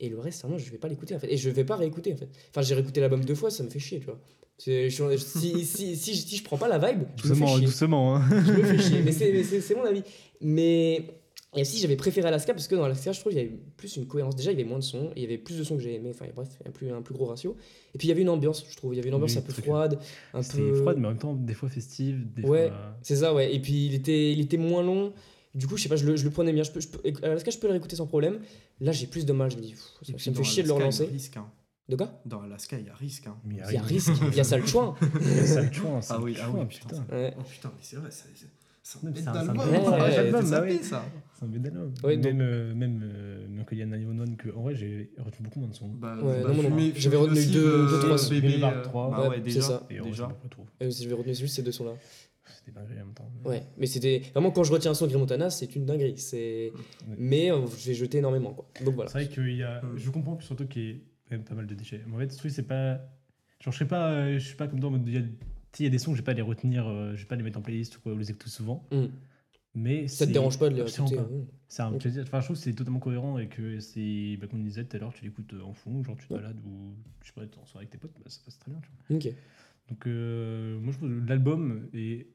Et le reste, vraiment, je vais pas l'écouter en fait. Et je vais pas réécouter en fait. Enfin, j'ai réécouté l'album deux fois, ça me fait chier, tu vois. Je si, si, si, si je prends pas la vibe, je me fais Doucement, chier. doucement. Hein. Je me fais chier. Mais c'est- mon avis. Mais. Et aussi, j'avais préféré Alaska parce que dans Alaska, je trouve qu'il y avait plus une cohérence. Déjà, il y avait moins de sons, il y avait plus de sons que j'ai aimé. Enfin, bref, un plus, un plus gros ratio. Et puis, il y avait une ambiance, je trouve. Il y avait une ambiance Oui, un peu froide, un peu. froid, mais en même temps, des fois festive. Des Ouais. fois... C'est ça, ouais. Et puis, il était, il était moins long. Du coup, je sais pas, je le, je le prenais bien. Je peux, je peux, Alaska, je peux le réécouter sans problème. Là, j'ai plus de mal. Je me dis, pff, ça, me fait chier de le relancer. Risque, hein. De quoi? Dans Alaska, il y a risque. hein. Il y a risque, il y a ça le chouin. Il y a ça le chouin, ça Ah oui, ah oui, putain. putain. Ouais. Oh putain, mais c'est vrai, ça- c'est un bête d'album. ça. C'est un bête d'album. Ouais, même euh, même euh, Melancholia 911, que en vrai, j'ai retenu beaucoup moins de sons. Bah, Ouais, bah, non, non, J'avais retenu aussi, deux- euh, deux, trois sons. bébé, 3. Bah Ouais, ouais, c'est déjà. ça. Et déjà. j'ai pas retrouvé. Euh, je vais retenir juste ces deux sons-là. C'était dingue en même temps. Ouais, mais c'était vraiment quand je retiens un son de Grey Montana, c'est une dinguerie. C'est, mais euh, je vais jeter énormément quoi. Donc voilà. C'est vrai qu'il y a. Mm. Je comprends plus surtout qu'il y a quand même pas mal de déchets. Mais en fait, ce truc, c'est pas. Genre, je sais pas, euh, je suis pas comme toi en mode. Il y a, tu des sons que je vais pas les retenir, euh, je vais pas les mettre en playlist ou quoi, ou les écouter souvent. Mm. Mais Ça te dérange pas de les écouter hein. C'est un Ok. plaisir. Enfin, je trouve que c'est totalement cohérent et que c'est. Bah, comme on disait tout à l'heure, tu l'écoutes euh, en fond, genre tu te Ouais. balades ou je sais pas, t'es en soirée avec tes potes, bah, ça passe très bien. Tu vois. Donc, euh, moi, je trouve que l'album est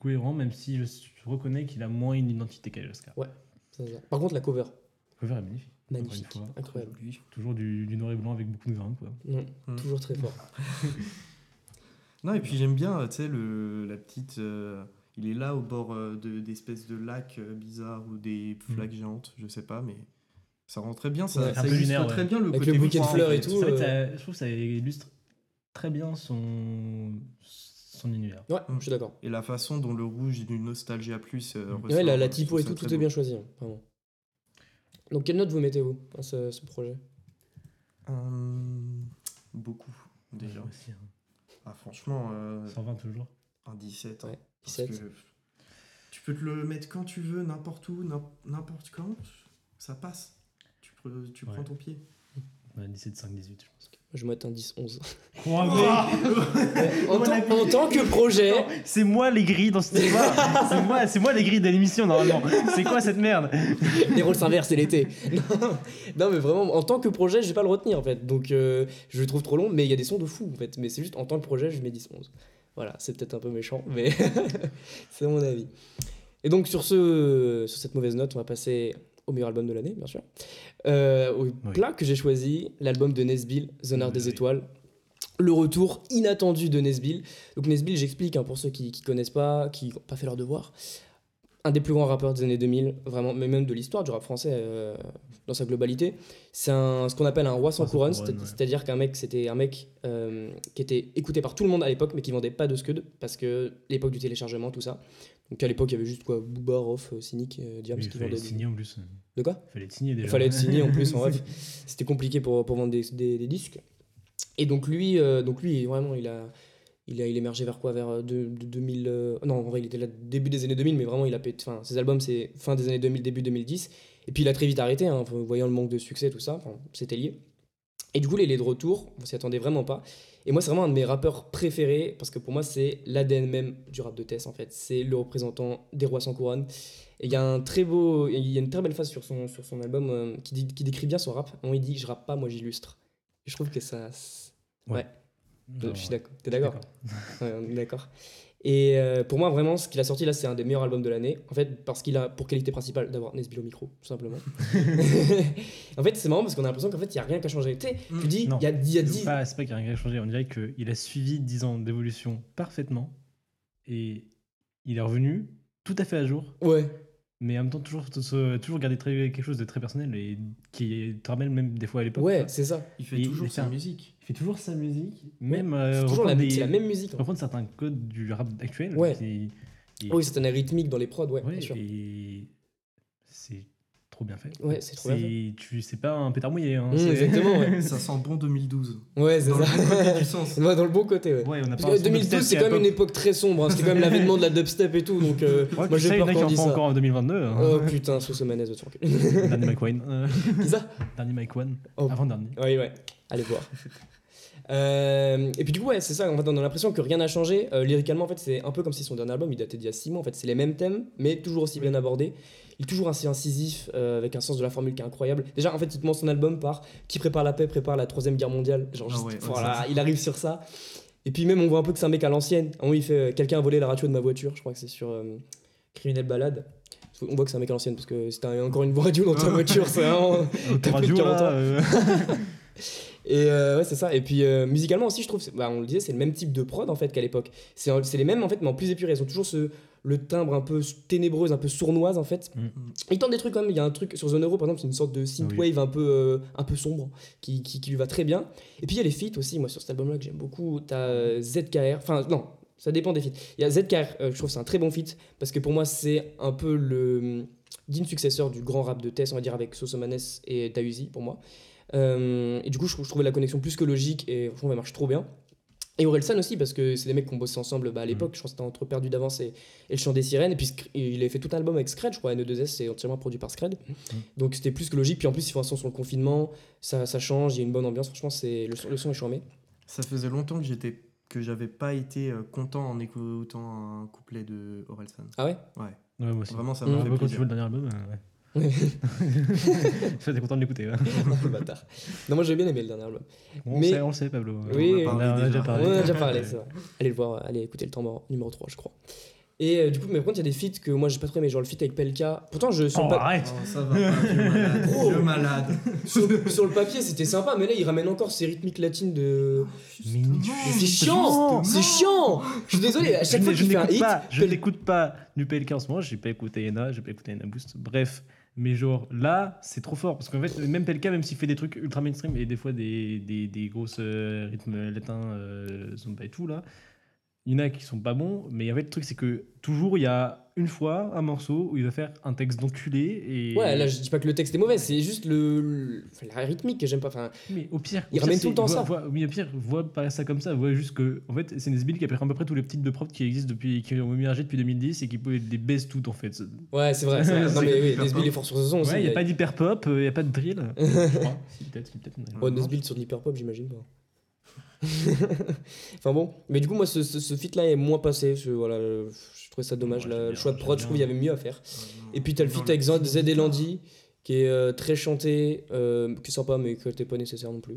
cohérent, même si je, reconnais qu'il a moins une identité qu'Alaska. Ça. Par contre, la cover, Le cover est magnifique. Magnifique, fois. incroyable. Lui. Toujours du, du noir et blanc avec beaucoup de grains, quoi. Non, Mm. toujours très fort. Non, et puis j'aime bien, tu sais, le- la petite. euh, il est là au bord euh, de- d'espèces de lacs euh, bizarres ou des flaques géantes, je sais pas, mais ça rend très bien. Ça, Ouais. illustre lunaire, très ouais. bien le Avec côté le bouquet de fleurs et tout. Euh, ça- je trouve que ça illustre très bien son, son univers. Ouais, Mm. je suis d'accord. Et la façon dont le rouge du Nostalgia Plus. euh, Et ouais, la, typo et tout, tout est bien choisi, hein, vraiment. Donc, quelle note vous mettez vous à ce, ce projet? Hum, beaucoup, déjà. Aussi, hein. Ah, franchement, euh, 120 toujours. un 17. hein. Ouais, Parce 17. que tu peux te le mettre quand tu veux, n'importe où, n'im- n'importe quand, ça passe. Tu, pre- tu prends Ouais. ton pied. Ouais, 17, 5, 18, je pense. Je un 10-11. Oh, en, tant- en tant que projet, C'est moi les grilles dans ce débat. c'est moi, c'est moi les grilles de l'émission normalement. C'est quoi cette merde? Les rôles s'inversent, c'est l'été. Non, non, mais vraiment, en tant que projet, je vais pas le retenir en fait. Donc, euh, je le trouve trop long, mais il y a des sons de fou en fait. Mais c'est juste en tant que projet, je mets 10-11. Voilà, c'est peut-être un peu méchant, mais c'est mon avis. Et donc, sur, ce, sur cette mauvaise note, on va passer au meilleur album de l'année, bien sûr. Euh, au plat que j'ai choisi, l'album de Nesbill, Zonard Oui, des oui. Étoiles. Le retour inattendu de Nesbill. Donc, Nesbill, j'explique hein, pour ceux qui ne connaissent pas, qui n'ont pas fait leur devoir. Un des plus grands rappeurs des années 2000, vraiment, mais même de l'histoire du rap français euh, dans sa globalité. C'est ce qu'on appelle un roi sans couronne, ouais. c'est-à-dire qu'un mec, c'était un mec euh, qui était écouté par tout le monde à l'époque, mais qui vendait pas de scud, parce que l'époque du téléchargement, tout ça. Donc à l'époque, il y avait juste quoi, Booba, Rof, euh, Cynic, euh, Diams Il qui fallait vendaient. des- signé en plus. De quoi? Il fallait être signé déjà. il fallait être signé en plus, en bref. C'était compliqué pour, pour vendre des, des- des disques. Et donc lui, euh, donc lui vraiment, il a, il a il émergé vers quoi? Vers euh, de, de 2000. euh, non, en vrai, il était là début des années 2000, mais vraiment, il a pété. Enfin, ses albums, c'est fin des années 2000, début 2010. Et puis il a très vite arrêté, hein, voyant le manque de succès, tout ça. Enfin, c'était lié. Et du coup, il est de retour, on s'y attendait vraiment pas. Et moi, c'est vraiment un de mes rappeurs préférés, parce que pour moi, c'est l'ADN même du rap de Tess, en fait. C'est le représentant des rois sans couronne. Et il y a un très beau, il y a une très belle phase sur son, sur son album euh, qui, dit- qui décrit bien son rap. On il dit Je rappe pas, moi j'illustre. Et je trouve que ça. Ouais, je suis d'accord. T'es d'accord Ouais, on est d'accord. Et euh, pour moi, vraiment, ce qu'il a sorti là, c'est un des meilleurs albums de l'année. En fait, parce qu'il a pour qualité principale d'avoir Nesbill au micro, tout simplement. en fait, c'est marrant parce qu'on a l'impression qu'en fait, il n'y a rien qu'à changer. Tu sais, tu dis, Non. il y a, il y a C'est 10. pas, c'est pas qu'il y a rien qui a changé, on dirait qu'il a suivi 10 ans d'évolution parfaitement et il est revenu tout à fait à jour, Ouais, mais en même temps toujours, se- toujours garder très, quelque chose de très personnel et qui te ramène même des fois à l'époque. ouais, c'est ça. Il fait Il- toujours il fait sa un- musique. Il fait toujours sa musique, même euh, C'est toujours la, reprendre c'est des- la même musique. reprendre certains codes du rap actuel. Ouais. qui- qui- Oui, c'est un rythmique dans les prods, ouais, Ouais, bien sûr. et c'est trop bien fait. Ouais, c'est trop bien C'est- Tu c'est pas un pétard mouillé. Hein, Mmh, c'est- exactement, ouais. Ça sent bon 2012. Ouais, c'est Dans le ça. bon côté du sens. Ouais, dans le bon côté, ouais. Ouais, on a Parce pas un que son de 2012, step c'est quand même une époque très sombre. hein. C'était quand même l'avènement de la dubstep et tout. Donc, euh, Ouais, moi, j'ai sais, il y en peur a qui qu'on en dise font ça. encore en 2022. hein. Oh putain, sous ce manège, enculer. Dernier Mike euh, Qui ça? Dernier Mike One. Oh. Avant dernier. Oui, ouais. Allez voir. Euh, et puis du coup, ouais, c'est ça, en fait, on a l'impression que rien n'a changé. Euh, lyricalement, en fait, c'est un peu comme si son dernier album, il datait d'il y a 6 mois. En fait, c'est les mêmes thèmes, mais toujours aussi bien abordés. Il est toujours assez incisif, euh, avec un sens de la formule qui est incroyable. Déjà, en fait, il commence son album par qui prépare la paix, prépare la troisième guerre mondiale. Genre, Ah juste, ouais, ouais, voilà, ça, il arrive sur ça. Et puis même, on voit un peu que c'est un mec à l'ancienne. Un moment, il fait euh, quelqu'un a volé la radio de ma voiture. Je crois que c'est sur euh, Criminel Balade. On voit que c'est un mec à l'ancienne parce que c'était encore une radio dans ta voiture, c'est vraiment. T'as plus de Radio, 40 ans. là, Et euh, ouais, c'est ça. Et puis euh, musicalement aussi, je trouve, bah, on le disait, c'est le même type de prod en fait qu'à l'époque. C'est les mêmes en fait, mais en plus épuré. Ils ont toujours ce, le timbre un peu ténébreuse, un peu sournoise en fait. Mm. Ils tentent des trucs quand même. Il y a un truc sur Zone Euro par exemple, c'est une sorte de synthwave un peu euh, un peu sombre qui, qui, qui lui va très bien. Et puis il y a les feats aussi. Moi sur cet album-là que j'aime beaucoup, t'as ZKR. Enfin non. Ça dépend des feats. Il y a ZKR, je trouve c'est un très bon feat parce que pour moi c'est un peu le hum, digne successeur du grand rap de Tess, on va dire avec Sosomanes et Tauzi pour moi. Euh, et du coup, je, je trouvais la connexion plus que logique et franchement, elle marche trop bien. Et Orelsan aussi, parce que c'est des mecs qui ont bossé ensemble bah, à l'époque. Je pense que c'était entre Perdu d'avance et, et Le Chant des Sirènes. Et puis, il a fait tout un album avec Scred, je crois. N2S, c'est entièrement produit par Scred. Donc, c'était plus que logique. Puis en plus, ils font un son sur le confinement. Ça, ça change, il y a une bonne ambiance. Franchement, c'est le, son- le son est charmé. Ça faisait longtemps que j'étais que j'avais pas été euh, content en écoutant un couplet de Orelsan. Ah ouais? Ouais, Ouais, moi aussi. vraiment ça Mm. m'a fait moi, quand tu plaisir. vois le dernier album, euh, ouais. J'étais content de l'écouter. Le bâtard. Non, moi, j'ai bien aimé le dernier album. On, Mais- sait, on le sait, Pablo. Oui, on en a déjà parlé. On a déjà parlé, c'est vrai. Allez le voir, allez écouter le temps mort numéro 3, je crois. Et euh, du coup, mais par contre, il y a des feats que moi j'ai pas trop aimé, genre le feat avec Pelka. Pourtant, je sur, Oh, pa- arrête Oh, ça va malade. Oh. malade. sur, sur le papier c'était sympa, mais là il ramène encore ces rythmiques latines de. C'est chiant C'est chiant Je suis désolé, à Je chaque fois qu'il je fait un hit. pas, je Pel- n'écoute pas du PLK en ce moment, j'ai pas écouté Ena, j'ai pas écouté Ena Boost, bref. Mais genre là, c'est trop fort. Parce qu'en fait, même PLK, même s'il fait des trucs ultra mainstream et des fois des, des, des grosses euh, rythmes latins, euh, zumba et tout là, il y en a qui sont pas bons, mais en fait, le truc c'est que toujours il y a une fois un morceau où il va faire un texte d'enculé et. Ouais, là je dis pas que le texte est mauvais, c'est juste le, la rythmique que j'aime pas. Enfin, Mais au pire, Il au pire, ramène tout le temps vois- ça. vois- oui, au pire, vois pas ça comme ça, vois juste que, en fait, c'est Nesbill qui a pris à peu près tous les types de prods qui existent depuis, qui ont émergé depuis 2010 et qui pouvaient les baisse toutes en fait. ouais, c'est vrai. Non, mais oui, Nesbill est fort sur ce son aussi. Ouais, il n'y a mais- pas d'hyper pop, il n'y a pas de drill. je crois. Si, peut-être, si, peut-être. mais- Ouais, Nesbill sur Hyper Pop, j'imagine pas. enfin bon, mais du coup, moi ce, ce, ce feat là est moins passé. Je, voilà, je, trouvais ça dommage. Ouais, là, j'aime le choix de prod, je trouve qu'il y avait mieux à faire. Et puis t'as le feat avec Z film, Z et. Landy qui est euh, très chanté, euh, qui est sympa mais qui n'était pas nécessaire non plus.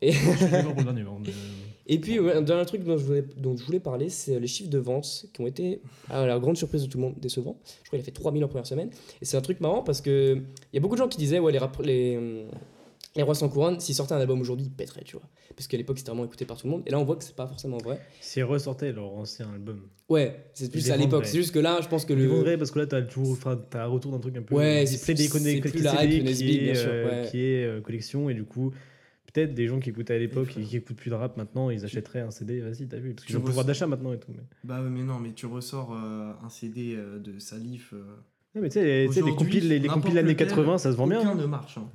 Et, puis ouais, un dernier truc dont je voulais, dont je voulais parler, c'est les chiffres de vente qui ont été, à la grande surprise de tout le monde, décevants. Je crois qu'il a fait 3000 en première semaine. Et c'est un truc marrant parce que il y a beaucoup de gens qui disaient, ouais, les, rap- les, les Rois sans couronne, s'ils sortaient un album aujourd'hui, ils pèteraient, tu vois. Parce qu'à l'époque, c'était vraiment écouté par tout le monde. Et là, on voit que c'est pas forcément vrai. Si ils ressortaient leur ancien album. Ouais, c'est plus à l'époque. C'est juste que là, je pense que le. vendraient parce que là, t'as toujours, enfin, t'as un retour d'un truc un peu. Ouais, c'est plus- c'est plus la hype qui bien sûr, euh, ouais. qui est euh, collection et du coup. Peut-être des gens qui écoutaient à l'époque et qui écoutent plus de rap maintenant, ils achèteraient un CD, vas-y, t'as vu, parce ont le pouvoir d'achat maintenant et tout. Mais... Bah mais non, mais tu ressors euh, un CD euh, de Salif. euh, Non, mais tu sais, les, compiles, les, les n'importe compiles années lequel, 80, ça se vend bien. Aucun hein. ne marche. hein.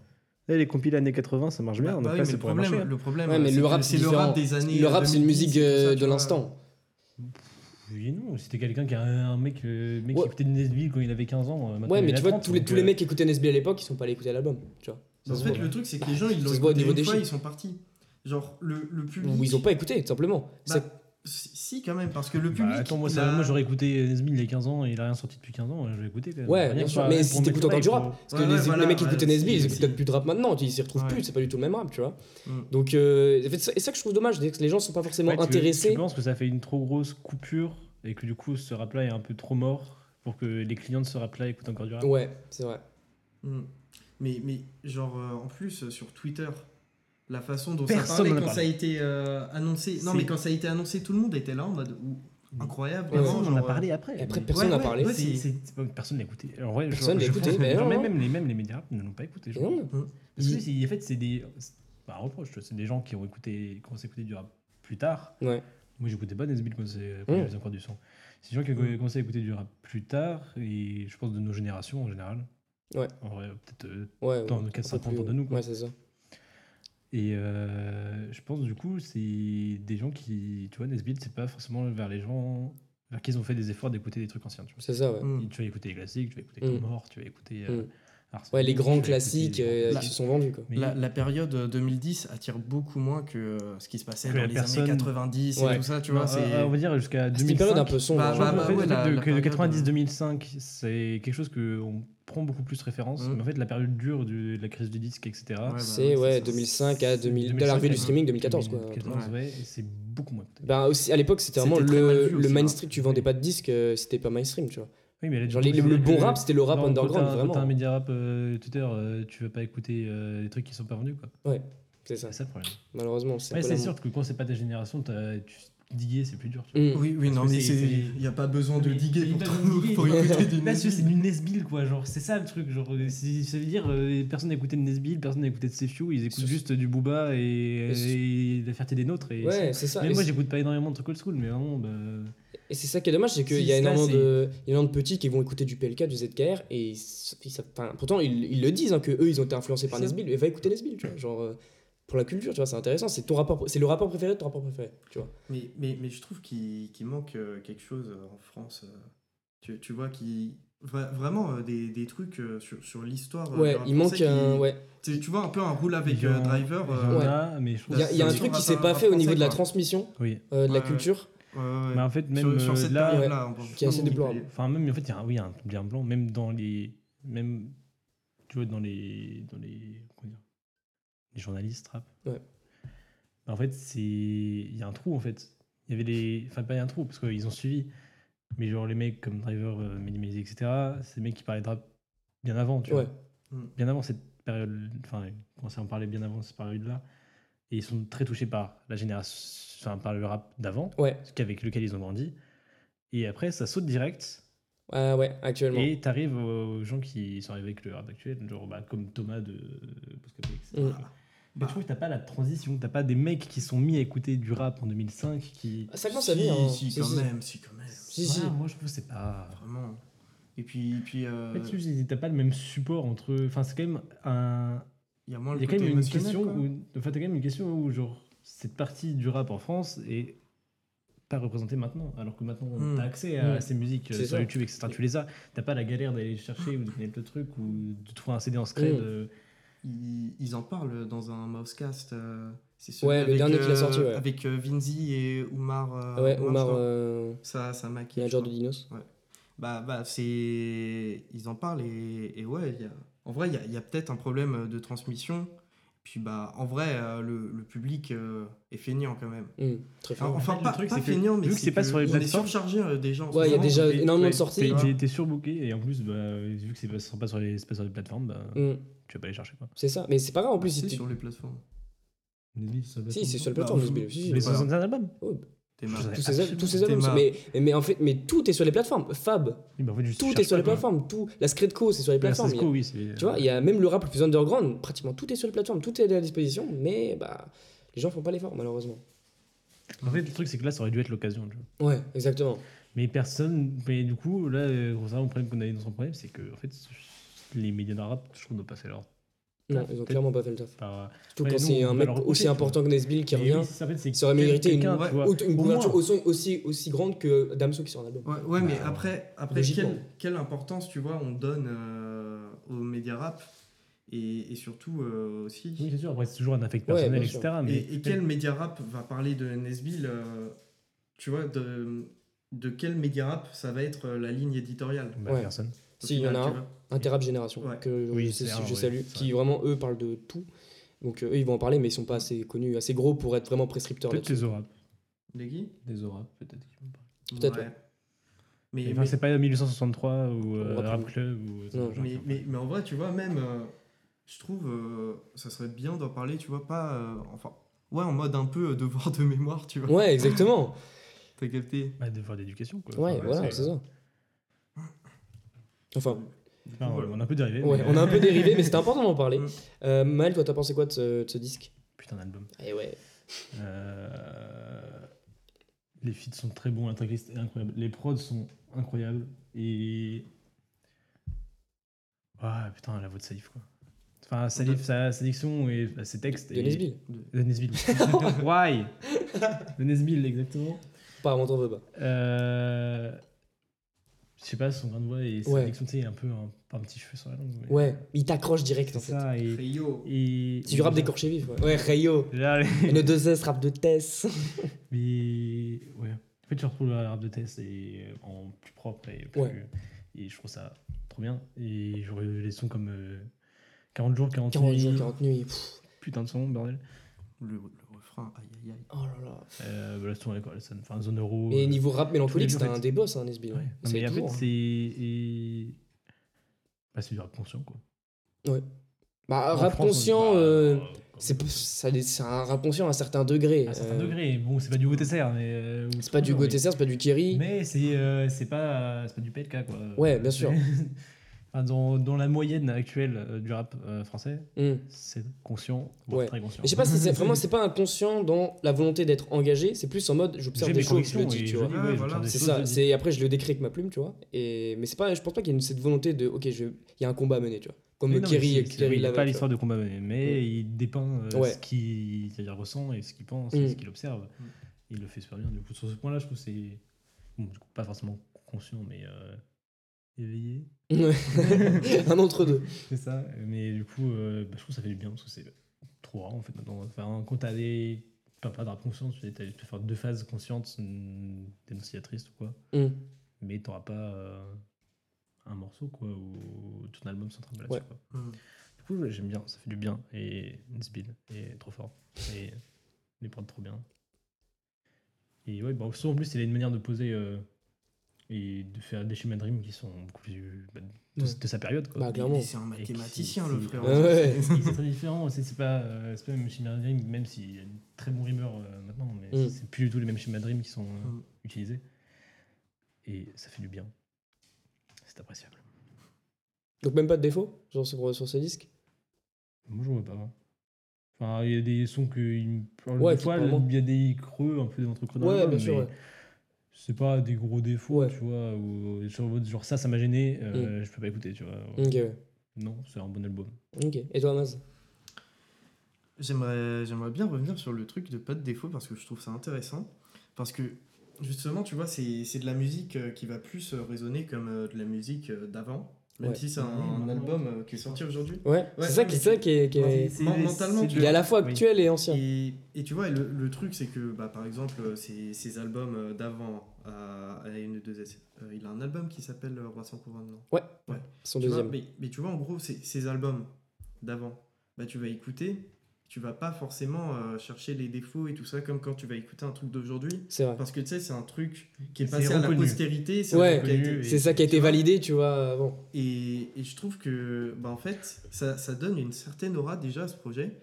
Eh, les compiles années 80, ça marche bien. Bah, donc bah oui, là, mais le pour problème, marcher. hein. le problème, Ouais, mais c'est le que rap, c'est le rap des années. Le rap, c'est une 2010 musique euh, ça, de l'instant. Oui, non, c'était quelqu'un qui a un mec, euh, mec Ouais. qui écoutait Nesbill quand il avait 15 ans. euh, Ouais, mais tu vois, 30, tous les, tous les euh, mecs qui écoutaient Nesbitt à l'époque, ils sont pas allés écouter l'album, tu vois. En se fait, voit. le truc, c'est que les gens, ils l'ont écouté niveau une des fois, ils sont partis. Genre, le, le public. Ou ils ont pas écouté, tout simplement. Bah, si, si, quand même, parce que le Bah, public. attends, moi, ça- moi j'aurais écouté Nesbill il y a 15 ans et il a rien sorti depuis 15 ans, j'aurais écouté quand même. Ouais, bien sûr. Mais si t'écoutes encore du pour- rap, parce que Ouais, les, ouais, voilà, les mecs qui ouais, écoutaient Nesbitt, si, ils écoutent plus de rap maintenant, ils s'y retrouvent Ouais. plus, c'est pas du tout le même rap, tu vois. Mm. Donc, euh, c'est ça que je trouve dommage, c'est que les gens sont pas forcément Ouais, intéressés. Tu penses que ça fait une trop grosse coupure et que du coup ce rap-là est un peu trop mort pour que les clients de ce rap-là écoutent encore du rap? Ouais, c'est vrai. Mm. Mais, mais genre, euh, en plus, euh, sur Twitter, la façon dont Personne ça parlait quand parlé. ça a été euh, annoncé. Non, mais quand ça a été annoncé, tout le monde était là en mode ou- incroyable. Ouais, vraiment, Personne n'en a genre, parlé après. Et après, personne Ouais, n'a ouais, parlé. ouais, C'est- c'est- c'est- c'est pas- personne n'a écouté. En vrai, je- Personne l'a écouté, mais genre, même, même les, même les médias rap ne l'ont pas écouté. je Non. Parce que Il- en fait, c'est des. Pas un reproche, c'est des gens qui ont écouté, qui ont commencé à écouter du rap plus tard. Ouais. Moi, j'écoutais pas Nesbill quand, c'est- quand il Mm. faisait encore du son. C'est des gens qui ont Mm. commencé à écouter du rap plus tard, et je pense de nos générations en général. Ouais. En vrai, peut-être. euh, Ouais, Dans ouais, le un 4-5 peu ans de nous, quoi. Ouais, c'est ça. Et euh, je pense du coup, c'est des gens qui, tu vois, Nesbill, c'est pas forcément vers les gens vers qui ils ont fait des efforts d'écouter des trucs anciens. Tu vois. C'est ça, ouais. Mm. Tu vas écouter les classiques, tu vas écouter Mm. Mort, tu vas écouter euh, Mm. C'est Ouais, les grands classiques euh, La- qui se sont vendus, quoi. Mais- La, la période euh, 2010 attire beaucoup moins que ce qui se passait Que dans les personne- années 90 Ouais. et tout ça, tu vois. c'est... on va dire jusqu'à 2005. C'était une période un peu sombre. Bah, hein. bah, en fait, ouais, de- la que de période, 90-2005, c'est quelque chose qu'on prend beaucoup plus référence. Mm. Mais en fait, la période dure du- de la crise du disque, etc. Ouais, bah, C'est ouais, ça. 2005 à 2000, de 2005 l'arrivée du à streaming 2014, quoi. 2014, ouais, et c'est beaucoup moins. Ben aussi, à l'époque, c'était vraiment le, le aussi, hein. mainstream. Tu vendais pas de disques, euh, c'était pas mainstream, tu vois. Oui, mais là, Genre, les- le, le bon rap, c'était le rap underground, Quand vraiment. t'as un média rap euh, Twitter, euh, tu vas pas écouter euh, des trucs qui sont pas vendus, quoi. C'est ça, C'est ça le problème. malheureusement. C'est Ouais, c'est sûr que quand c'est pas ta génération, t'as- tu diguer, c'est plus dur. tu vois. Mm. Oui, oui, non, Parce mais il n'y a pas besoin de Mais- diguer mais pour, diguer. pour écouter du Là, c'est Nesbill. du Nesbill, quoi. Genre, c'est ça le truc. Genre, c'est- ça veut dire, euh, personne n'a écouté de Nesbill, personne n'a écouté de Sefiu, ils écoutent juste du Booba et, Mais et la fierté des nôtres. Et Ouais, c'est- ça. Et moi, j'écoute pas énormément de trucs old school, mais vraiment, bah, Et c'est ça qui est dommage, c'est qu'il Si, y a énormément de, il y a énormément de petits qui vont écouter du PLK, du ZKR, et ils ils pourtant ils, ils le disent, hein, que eux ils ont été influencés par. Nesbill, et va écouter Nesbill, tu vois, genre euh, pour la culture, tu vois, c'est intéressant, c'est ton rapport, c'est le rapport préféré de ton rapport préféré, tu vois. Mais, mais, mais je trouve qu'il manque euh, quelque chose euh, en France. euh, tu, tu vois, qui vra- vraiment euh, des, des trucs euh, sur, sur l'histoire. euh, ouais, il manque français un, qui- ouais, tu, tu vois, un peu un roule avec y Driver. il y Ouais. a, mais je trouve il y a, y un truc qui s'est pas fait au niveau de la transmission Oui. euh, de la culture, ouais, ouais. Mais en fait, même sur, sur cette là, qui est assez déplorable. Enfin, même, en fait, il y a un, oui, il y a un, il y a un blanc, même dans les. Même, tu vois, dans les. Dans les Les journalistes rap. Ouais. En fait, c'est. Il y a un trou, en fait. Il y avait les. Enfin, pas il y a un trou, parce qu'ils ont suivi. Mais genre, les mecs comme Driver, euh, Minimize, etc., c'est des mecs qui parlaient de rap bien avant, tu ouais, vois. Bien avant cette période. Enfin, ils commençaient à en parler bien avant cette période-là. Et ils sont très touchés par la génération. Enfin, par le rap d'avant, ouais, avec lequel ils ont grandi. Et après, ça saute direct. Ah ouais, actuellement. Et t'arrives aux gens qui sont arrivés avec le rap actuel, genre bah, comme Thomas de etc. Mm. Mais je trouve que t'as pas la transition, t'as pas des mecs qui sont mis à écouter du rap en 2005 qui. Ah, ça commence à venir, hein. si, Si, quand si. même, si, quand même. Si, si. Moi je trouve que c'est pas. Vraiment. Et puis, puis euh, En fait, t'as pas le même support entre. Enfin, c'est quand même un. il y a moins Il le y a quand même une question quoi. où. Enfin, t'as quand même une question où, genre, cette partie du rap en France est pas représentée maintenant. Alors que maintenant, Mm. t'as accès à Mm. ces musiques euh, sur ça. YouTube, etc. Tu les as. T'as pas la galère d'aller les chercher ou de connaître le truc ou de trouver un CD en scred. Mm. euh, Ils, ils en parlent dans un Mousecast. euh, c'est celui Ouais, le avec, dernier qu'il a euh, sorti, ouais. Avec euh, Vinzi et Oumar. euh, ouais, euh, Ça, ça m'a manager de. Dinos. Bah, bah c'est. Ils en parlent et, et ouais, il y a... en vrai, il y a, il y a peut-être un problème de transmission. Puis, bah, en vrai, euh, le, le public euh, est feignant quand même. Mm, très fort. Enfin, le pas, truc, pas que feignant, mais vu que c'est pas sur les on est plateformes- surchargé euh, des gens. Ouais, il y a déjà énormément de ouais, sorties. t'es- hein. T'es surbooké et en plus, bah, vu que c'est pas, pas sur les, pas sur les plateformes, bah, Mm, tu vas pas les chercher. Quoi. c'est ça, mais c'est pas grave en plus. C'est si sur les plateformes. Si, c'est sur le Bah, plateforme. vous- mais Les c'est pas grave. 65 albums T'es Je marre. sais. tous ces, tous albums. Mais, en fait, mais tout est sur les plateformes. Fab, Oui, bah, en fait, juste, tout est sur les plateformes. Tout, la Scredco, c'est sur les plateformes. A- oui, tu vois, il y a même le rap le plus underground, pratiquement tout est sur les plateformes, tout est à disposition, mais bah, les gens font pas l'effort, malheureusement. En fait, le truc, c'est que là, ça aurait dû être l'occasion. Ouais, exactement. Mais personne. Mais du coup, là, euh, le problème qu'on avait dans son problème, c'est que, en fait, les médias rap, je trouve, n'ont pas fait leur. Non, ils ont clairement pas fait le taf. Par... Surtout Ouais, quand c'est un mec aussi important que Nesbill qui revient. oui, en fait, aurait mérité une, une couverture aussi, aussi, aussi grande que Damso qui sort un album. Ouais, ouais, mais Bah, après, après quelle, quelle importance, tu vois, on donne euh, aux médias rap et, et surtout euh, aussi. Oui, c'est sûr, après, c'est toujours un affect personnel, etc. Mais, Et, et quel média rap va parler de Nesbill euh, Tu vois, de, de quel média rap ça va être euh, la ligne éditoriale? Bah, Ouais. personne. Si, il y en a un, Interrap Génération, Ouais. que Oui, je, un, salue, qui vraiment, eux, parlent de tout. Donc, euh, eux, ils vont en parler, mais ils sont pas assez connus, assez gros pour être vraiment prescripteurs Peut-être les Zorap. Les Guy Des Zorap, peut-être. qu'ils vont parler. Peut-être, Ouais. ouais. Mais, Mais mais, c'est pas 1863 ou euh, Rap Club. Ou. Non. mais, qui en mais, mais en vrai, tu vois, même, euh, je trouve, euh, ça serait bien d'en parler, tu vois, pas. euh, enfin, ouais, en mode un peu euh, devoir de mémoire, tu vois. Ouais, exactement. T'as capté? Bah, devoir d'éducation, quoi. Ouais, Enfin, voilà, c'est ça. Enfin, Enfin, on a un peu dérivé. ouais, mais- on a un peu dérivé, mais c'était important d'en parler. Euh, Maël, toi, t'as pensé quoi de ce, de ce disque? Putain d'album. Eh ouais. Euh, Les feats sont très bons, l'intégriste est incroyable. Les prods sont incroyables. Et. Ah putain, la voix de Salif, quoi. Enfin, Salif, sa, sa diction et bah, ses textes. De et- Nesbill. De Nesbill. Why? De Nesbill, exactement. Pas avant t'en veux pas. Euh, je sais pas, son grain de voix et sa Ouais. diction, tu sais, il a un peu un, un petit cheveu sur la langue. mais- Ouais, il t'accroche direct C'est en fait. ça. Et, Rio. et, C'est du rap d'écorché vif. Ouais, ouais Rayo. Là, les- le 2S, rap de Tess. Mais ouais. En fait, je retrouve le rap de test et en plus propre et plus. Ouais. Et je trouve ça trop bien. Et j'aurais des sons comme euh, 40 jours, 40, 40 jours, nuits. 40 nuits. Pff, Putain de son, bordel. Le, refrain, aïe aïe aïe. Oh là là. Euh, bah, là, c'est quoi, la scène Enfin, zone euro. Et euh, niveau rap mélancolique, les c'était un des boss, hein, Nesbill. Ouais. Non, mais en fait, c'est. et- Bah, c'est du rap conscient, quoi. Bah, En rap France, conscient, euh, euh, c'est un rap conscient à un certain degré. À un certain Euh, degré. Bon, c'est pas du GoTSR, mais. euh, C'est pas du mais- Gauthier, c'est pas du Kerry. Mais c'est euh, c'est pas, c'est pas du PLK, quoi. Ouais, bien sûr. Enfin, dans, dans la moyenne actuelle euh, du rap euh, français, Hmm. c'est conscient, voire Ouais. très conscient. Mais je sais pas si c'est vraiment, c'est pas inconscient dans la volonté d'être engagé, c'est plus en mode j'observe des choses, je le dis, tu vois. Ouais, voilà. des C'est ça, c'est après je le décris avec ma plume, tu vois. Et mais c'est pas, je pense pas qu'il y ait cette volonté de ok, je, il y a un combat à mener, tu vois. Comme non, mais Kerry, il n'a pas l'histoire de combat mené, mais Ouais. il dépeint euh, Ouais. ce qu'il ressent et ce qu'il pense et ce qu'il observe. Mm. Il le fait super bien. Du coup, sur ce point-là, je trouve que c'est bon, du coup, pas forcément conscient, mais éveillé. un entre deux. C'est ça. Mais du coup, euh, bah, je trouve que ça fait du bien parce que c'est trop rare en fait. Maintenant. Enfin, quand t'as des. Pas, pas de rap conscient, tu peux faire deux phases conscientes, une dénonciatrice ou quoi. Hmm. Mais t'auras pas euh, un morceau quoi, ou tout un album central là-dessus. Ouais. quoi. Mm. Du coup, j'aime bien, ça fait du bien. Et Nesbill est trop fort. Et les prods trop bien. Et ouais, bah, en plus, il a une manière de poser euh, et de faire des schémas de rime qui sont beaucoup plus bah, de, Ouais. de sa période. Quoi. Bah, clairement. C'est un qui- mathématicien, le frère. Ouais, ouais. Et c'est très différent, c'est pas, euh, c'est pas le même schéma de rime, même s'il y a de très bons rimeurs euh, maintenant, mais Mm. c'est plus du tout les mêmes schémas de rime qui sont euh, Mm. utilisés. Et ça fait du bien. C'est appréciable. Donc même pas de défaut genre sur, sur ce disque? Moi, je vois pas. Enfin, il y a des sons que. il- Ouais, des qui fois, il y a des creux, un peu entre creux dans Ouais, l'album, bien sûr. mais ouais. C'est pas des gros défauts, Ouais. tu vois. Ou, genre, genre, ça, ça m'a gêné, euh, je peux pas écouter, tu vois. Ok, ouais. Non, c'est un bon album. Ok. Et toi, Maz? J'aimerais, j'aimerais bien revenir sur le truc de pas de défaut parce que je trouve ça intéressant. Parce que justement, tu vois, c'est, c'est de la musique euh, qui va plus euh, résonner comme euh, de la musique euh, d'avant. Même Ouais. si c'est un, Oui, un ouais. album euh, qui est sorti aujourd'hui. Ouais, Ouais, c'est ça, ouais, qui, ça qui est. qui est- mentalement, tu Il est à la fois Oui. actuel et ancien. Et, et tu vois, et le, le truc, c'est que bah, par exemple, euh, ces, ces albums euh, d'avant à, à N2S, euh, il a un album qui s'appelle euh, Roi sans couronne, non Son Tu vois, deuxième. mais, mais tu vois, en gros, ces, ces albums d'avant, bah, tu vas écouter, tu vas pas forcément euh, chercher les défauts et tout ça, comme quand tu vas écouter un truc d'aujourd'hui. C'est vrai. Parce que tu sais, c'est un truc qui est C'est passé à la reconnu. postérité. c'est Ouais, reconnu ça qui a tu été validé, tu vois, avant. Et, et je trouve que, bah, en fait, ça, ça donne une certaine aura déjà à ce projet.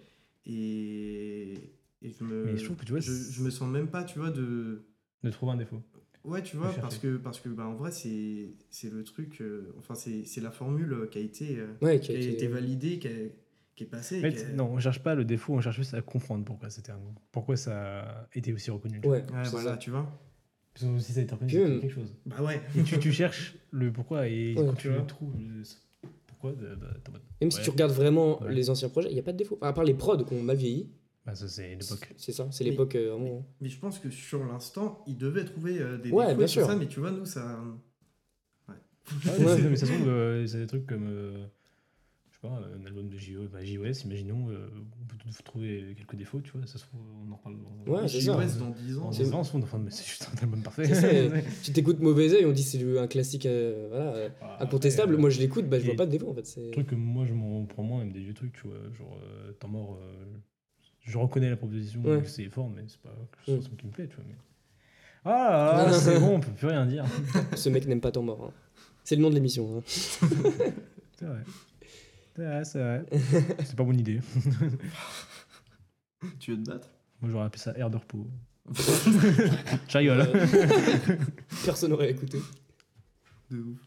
Et, et je, me, Mais je trouve que, tu vois, je, c'est- je me sens même pas, tu vois, de. De trouver un défaut. Ouais, tu vois, parce que, parce que bah, en vrai, c'est c'est le truc. euh, enfin, c'est c'est la formule qui a été, euh, Ouais, qui qui a a été été. validée, qui, a- qui est passée. En fait, qui a- non, on cherche pas le défaut, on cherche juste à comprendre pourquoi c'était un... pourquoi ça a été aussi reconnu. Ouais, Ouais, voilà, ça. tu vois. Parce que si ça a été reconnu, c'est quelque chose. Bah ouais. Et tu, tu cherches le pourquoi et Ouais, quand tu tu le trouves, le- pourquoi, bah, bah, Même si ouais. tu regardes vraiment Ouais. les anciens projets, il n'y a pas de défaut. À part les prods qui ont mal vieilli. Bah, ça, c'est l'époque. C'est ça, c'est Mais- l'époque euh, vraiment. Mais je pense que sur l'instant, il devait trouver euh, des Ouais, défauts bien sûr. ça, mais tu vois, nous, ça. Ouais, Ouais. mais mais ça se trouve, euh, c'est des trucs comme. Je sais pas, un album de JO, bah, JOS, imaginons, euh, on peut tout- trouver quelques défauts, tu vois, ça se trouve, on en reparle dans. Ouais, dans- c'est JOS ça. dans 10 ans. C'est- 10 ans, on se rend compte, mais c'est juste un album parfait. Ça, tu t'écoutes Mauvais Oeil, on dit c'est un classique euh, voilà, euh, Ah, incontestable. Moi je l'écoute, bah, je vois pas de défaut en fait. c'est- truc que moi je m'en prends moins, même des vieux trucs, tu vois, genre euh, Temps mort, euh, je reconnais la proposition, Ouais. c'est fort, mais c'est pas Mm. quelque chose qui me plaît, tu vois. Mais... Ah, là, c'est bon, on peut plus rien dire. Ce mec n'aime pas ton mort. hein. C'est le nom de l'émission. hein. C'est vrai. C'est vrai, c'est vrai. C'est pas bonne idée. Tu veux te battre? Moi j'aurais appelé ça air de repos. Je rigole. Euh, Personne n'aurait écouté. De ouf.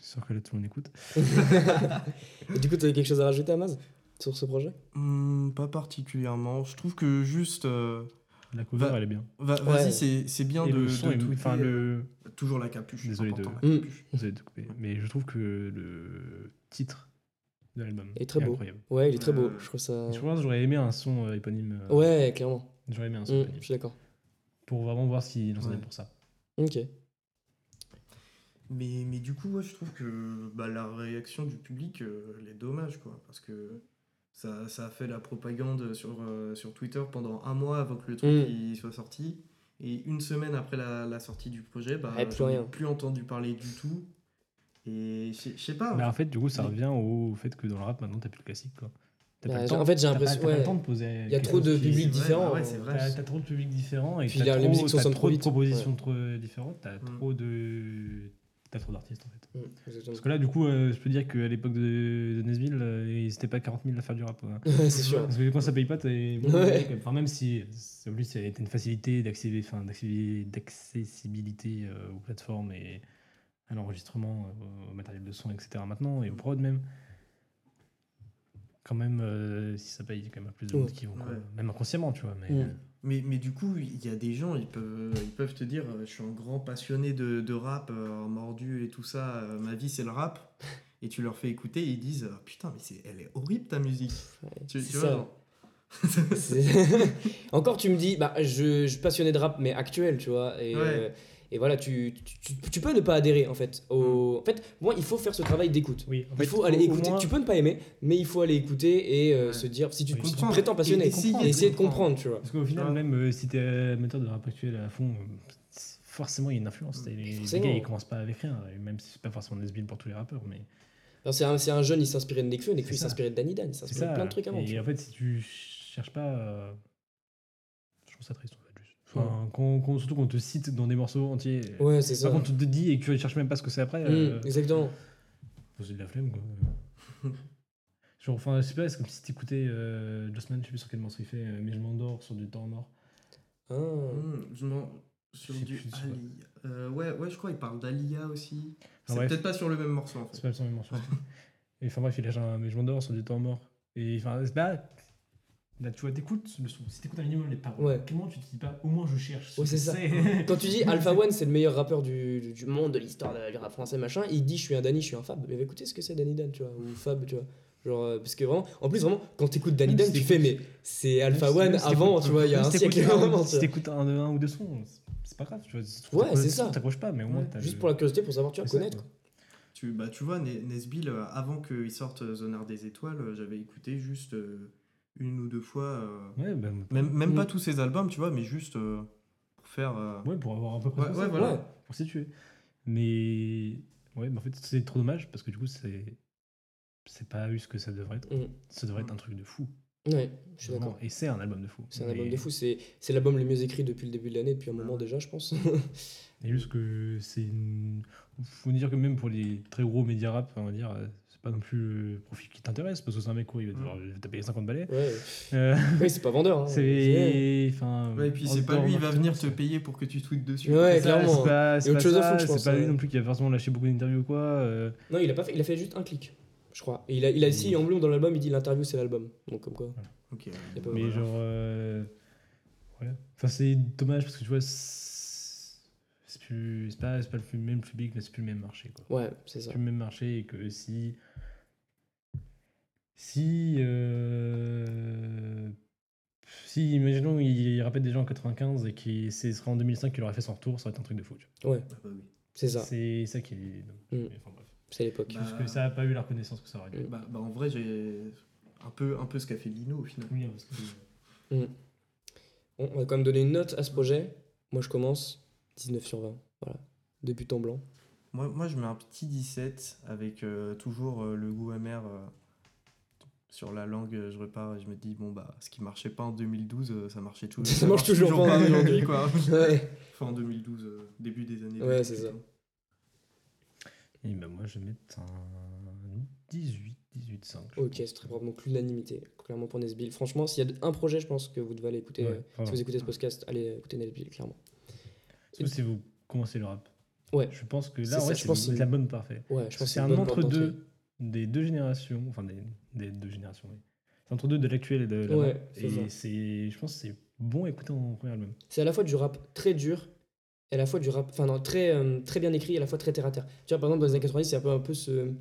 C'est sûr que là tout le monde écoute. Et du coup, tu avais quelque chose à rajouter, Amaz Sur ce projet? Hmm, pas particulièrement. Je trouve que juste. euh, La cover Va- elle est bien. va- Ouais. Vas-y, c'est- c'est bien Et de. le son de enfin euh, le. Toujours la capuche. Désolé de- la Mm. capuche. Désolé de couper, mais je trouve que le titre de l'album est très beau. incroyable. Ouais, il est très beau. Euh, Je trouve ça. Je pense que j'aurais aimé un son euh, éponyme. euh, Ouais, clairement. J'aurais aimé un son Mm, éponyme. je suis d'accord. Pour vraiment voir s'il en est Ouais. pour ça. Ok. Mais, mais du coup, ouais, je trouve que bah, la réaction du public, euh, elle est dommage, quoi. Parce que ça, ça a fait la propagande sur, euh, sur Twitter pendant un mois avant que le truc Mm. il soit sorti. Et une semaine après la, la sortie du projet, bah, Ouais, plus rien. plus entendu parler du tout. Et je sais- pas. Bah, en fait, du coup, ça Mais- revient au fait que dans le rap, maintenant, t'as plus le classique. Quoi. T'as Bah, le temps- en fait, j'ai l'impression- ouais. temps de poser Il y a trop de publics ouais, différents. bah ouais, c'est vrai. T'as trop de publics différents et Puis t'as la trop, de propositions trop différentes, t'as Mm. trop de t'as trop d'artistes en fait. Mm. Parce que là, du coup, euh, je peux dire qu'à l'époque de, de Nesville, euh, ils étaient pas 40 000 à faire du rap. Ouais, c'est sûr. Parce que quand ça paye pas, t'es Ouais. ouais, enfin, même si c'est- en plus y a été une facilité d'accès- enfin, d'accès- d'accessibilité euh, aux plateformes et à l'enregistrement, euh, au matériel de son, etc. maintenant et au prod même. Quand même, euh, si ça paye, il y a quand même plus de monde Ouais. qui vont, quoi. Ouais. même inconsciemment, tu vois. Mais, Mm. euh, Mais, mais du coup, il y a des gens, ils peuvent, ils peuvent te dire Je suis un grand passionné de, de rap, euh, mordu et tout ça, euh, ma vie c'est le rap. Et tu leur fais écouter, et ils disent euh, Putain, mais c'est, elle est horrible ta musique. Ouais, Tu, vois, Encore, tu me dis, bah, je, je suis passionné de rap, mais actuel, tu vois. Et, Ouais. euh, et voilà, tu, tu, tu- tu peux ne pas adhérer, en fait. Au... En fait, moi, il faut faire ce travail d'écoute. oui, en Il fait, faut au- aller écouter. moins- Tu peux ne pas aimer, mais il faut aller écouter et euh, Ouais. se dire, si tu, Oui, tu prétends passionné, Et essayer de essayer de comprendre. tu vois. Parce qu'au final, Ouais. même euh, si t'es amateur de rap actuel à fond, euh, forcément il y a une influence. Mm. Les, les gars ils commencent pas avec rien, même si c'est pas forcément Nesbill pour tous les rappeurs, mais Alors, C'est un, c'est un jeune, il s'inspirait de Nekfeu, Nekfeu il s'inspirait de Danny Dan, il s'inspirait de plein de trucs avant. tu et en fait, si tu cherches pas, euh, je trouve ça triste. Enfin, qu'on- qu'on- surtout qu'on te cite dans des morceaux entiers. Ouais, c'est ça. Contre, on te dit et que tu cherches même pas ce que c'est après. Mm, euh, exactement. c'est de la flemme quoi. Genre, enfin, je sais pas, c'est comme si t'écoutais euh, Jossman, je sais plus sur quel morceau il fait, euh, mais je m'endors sur du temps mort. Ah. hum, je m'en- sur du Ali- euh, ouais, ouais, je crois qu'il parle d'Alia aussi. C'est peut-être pas sur le même morceau en C'est fait. pas le son même morceau. et enfin bref, il lâche un mais je m'endors sur du temps mort. Et enfin, c'est pas. Là, tu vois, t'écoutes le son. Si t'écoutes un minimum les paroles, Ouais. comment tu te dis pas au moins je cherche ce Ouais, que c'est ça. c'est Quand tu dis Alpha One, c'est le meilleur rappeur du, du monde, de l'histoire de- du rap français, machin, il dit je suis un Danny, je suis un Fab. Mais va écouter ce que c'est Danny Dan, tu vois, ou Fab, tu vois. Genre, euh, parce que vraiment, en plus, vraiment, quand t'écoutes Danny Dan, si tu t'écoutes- fais, mais c'est Alpha si- One si avant, tu vois, il y a un si siècle. un- Si t'écoutes un, un ou deux sons, c'est pas grave, tu vois. Ouais, c'est ça. T'accroches pas, mais au moins Ouais, t'as Juste le- pour la curiosité, pour savoir, tu vas connaître. quoi. Tu, bah, tu vois, Ne- Nesbill, euh, avant qu'il sorte euh, The Art des Étoiles, j'avais écouté juste euh, une ou deux fois. euh, Ouais, bah, Même, même pas tous ses albums, tu vois, mais juste euh, pour faire. euh, ouais, pour avoir un peu Ouais, près ouais, voilà. Ouais. pour situer. Mais ouais, mais en fait, c'est trop dommage parce que du coup, c'est c'est pas eu ce que ça devrait être. Mm. Ça devrait être un truc de fou. Ouais, je suis d'accord. Et c'est un album de fou. C'est un album Et- de fou, c'est c'est l'album le mieux écrit depuis le début de l'année, depuis un Ah moment déjà, je pense. Et juste que c'est une... Faut dire que même pour les très gros médias rap, on va dire, euh, pas non plus le profil qui t'intéresse, parce que c'est un mec où il va Mm. va te payer 50 balais. ouais, Euh, ouais c'est pas vendeur. Hein. c'est... Enfin, Ouais, et puis c'est pas lui, il va venir te payer pour que tu tweets dessus. Ouais, clairement. C'est pas, c'est autre pas chose à ça, je pense, C'est pas lui non plus qui va forcément lâcher beaucoup d'interviews ou quoi. euh, Non, il a pas fait, il a fait juste un clic, je crois. Et il a, il a si en bloom dans l'album, il dit l'interview c'est l'album. Donc comme quoi. Ok. Mais genre. euh, ouais. Enfin, c'est dommage parce que tu vois, c'est plus. C'est pas, c'est pas le même public, mais c'est plus le même marché. Quoi. Ouais, c'est ça. C'est plus le même marché et que si. Si. euh, Si, imaginons, il rappelle des gens en 95 et que ce serait en 2005 qu'il aurait fait son retour, ça aurait été un truc de fou. tu vois. Ouais, Ah bah oui. c'est ça. C'est ça qui est. Mm. Mais enfin, bref. C'est l'époque. Bah, Parce que ça n'a pas eu la reconnaissance que ça aurait dû. Mm. Bah, bah, en vrai, j'ai un peu, un peu ce qu'a fait Lino au final. Oui, parce que- Bon, on va quand même donner une note à ce projet. Moi, je commence 19 sur 20. Voilà. Début en blanc. Moi, moi, je mets un petit 17 avec euh, toujours euh, le goût amer euh, sur la langue. euh, Je repars et je me dis, bon, bah, ce qui marchait pas en 2012, euh, ça marchait toujours. Ça marche toujours pas pas aujourd'hui. quoi. Ouais. Enfin, en 2012, euh, début des années. Ouais, 2000, c'est ça. Et ben moi, je vais mettre un 18, 18, 5. je Ok, c'est très probablement que l'unanimité. Clairement pour Nesbill. Franchement, s'il y a un projet, je pense que vous devez aller écouter. Ouais, euh, si vous écoutez ce podcast, allez écouter Nesbill, clairement. Sauf si vous commencez le rap. Ouais. Je pense que là, ouais, c'est la bonne parfaite. Ouais, je pense c'est un entre-deux des deux générations, enfin des, des deux générations, oui. C'est entre-deux de l'actuel et de l'avant. Ouais, et c'est, je pense que c'est bon à écouter en premier album. C'est à la fois du rap très dur et à la fois du rap enfin non, très, euh, très bien écrit et à la fois très terre à terre. Tu vois, par exemple, dans les années 90, c'est un peu, un peu ce,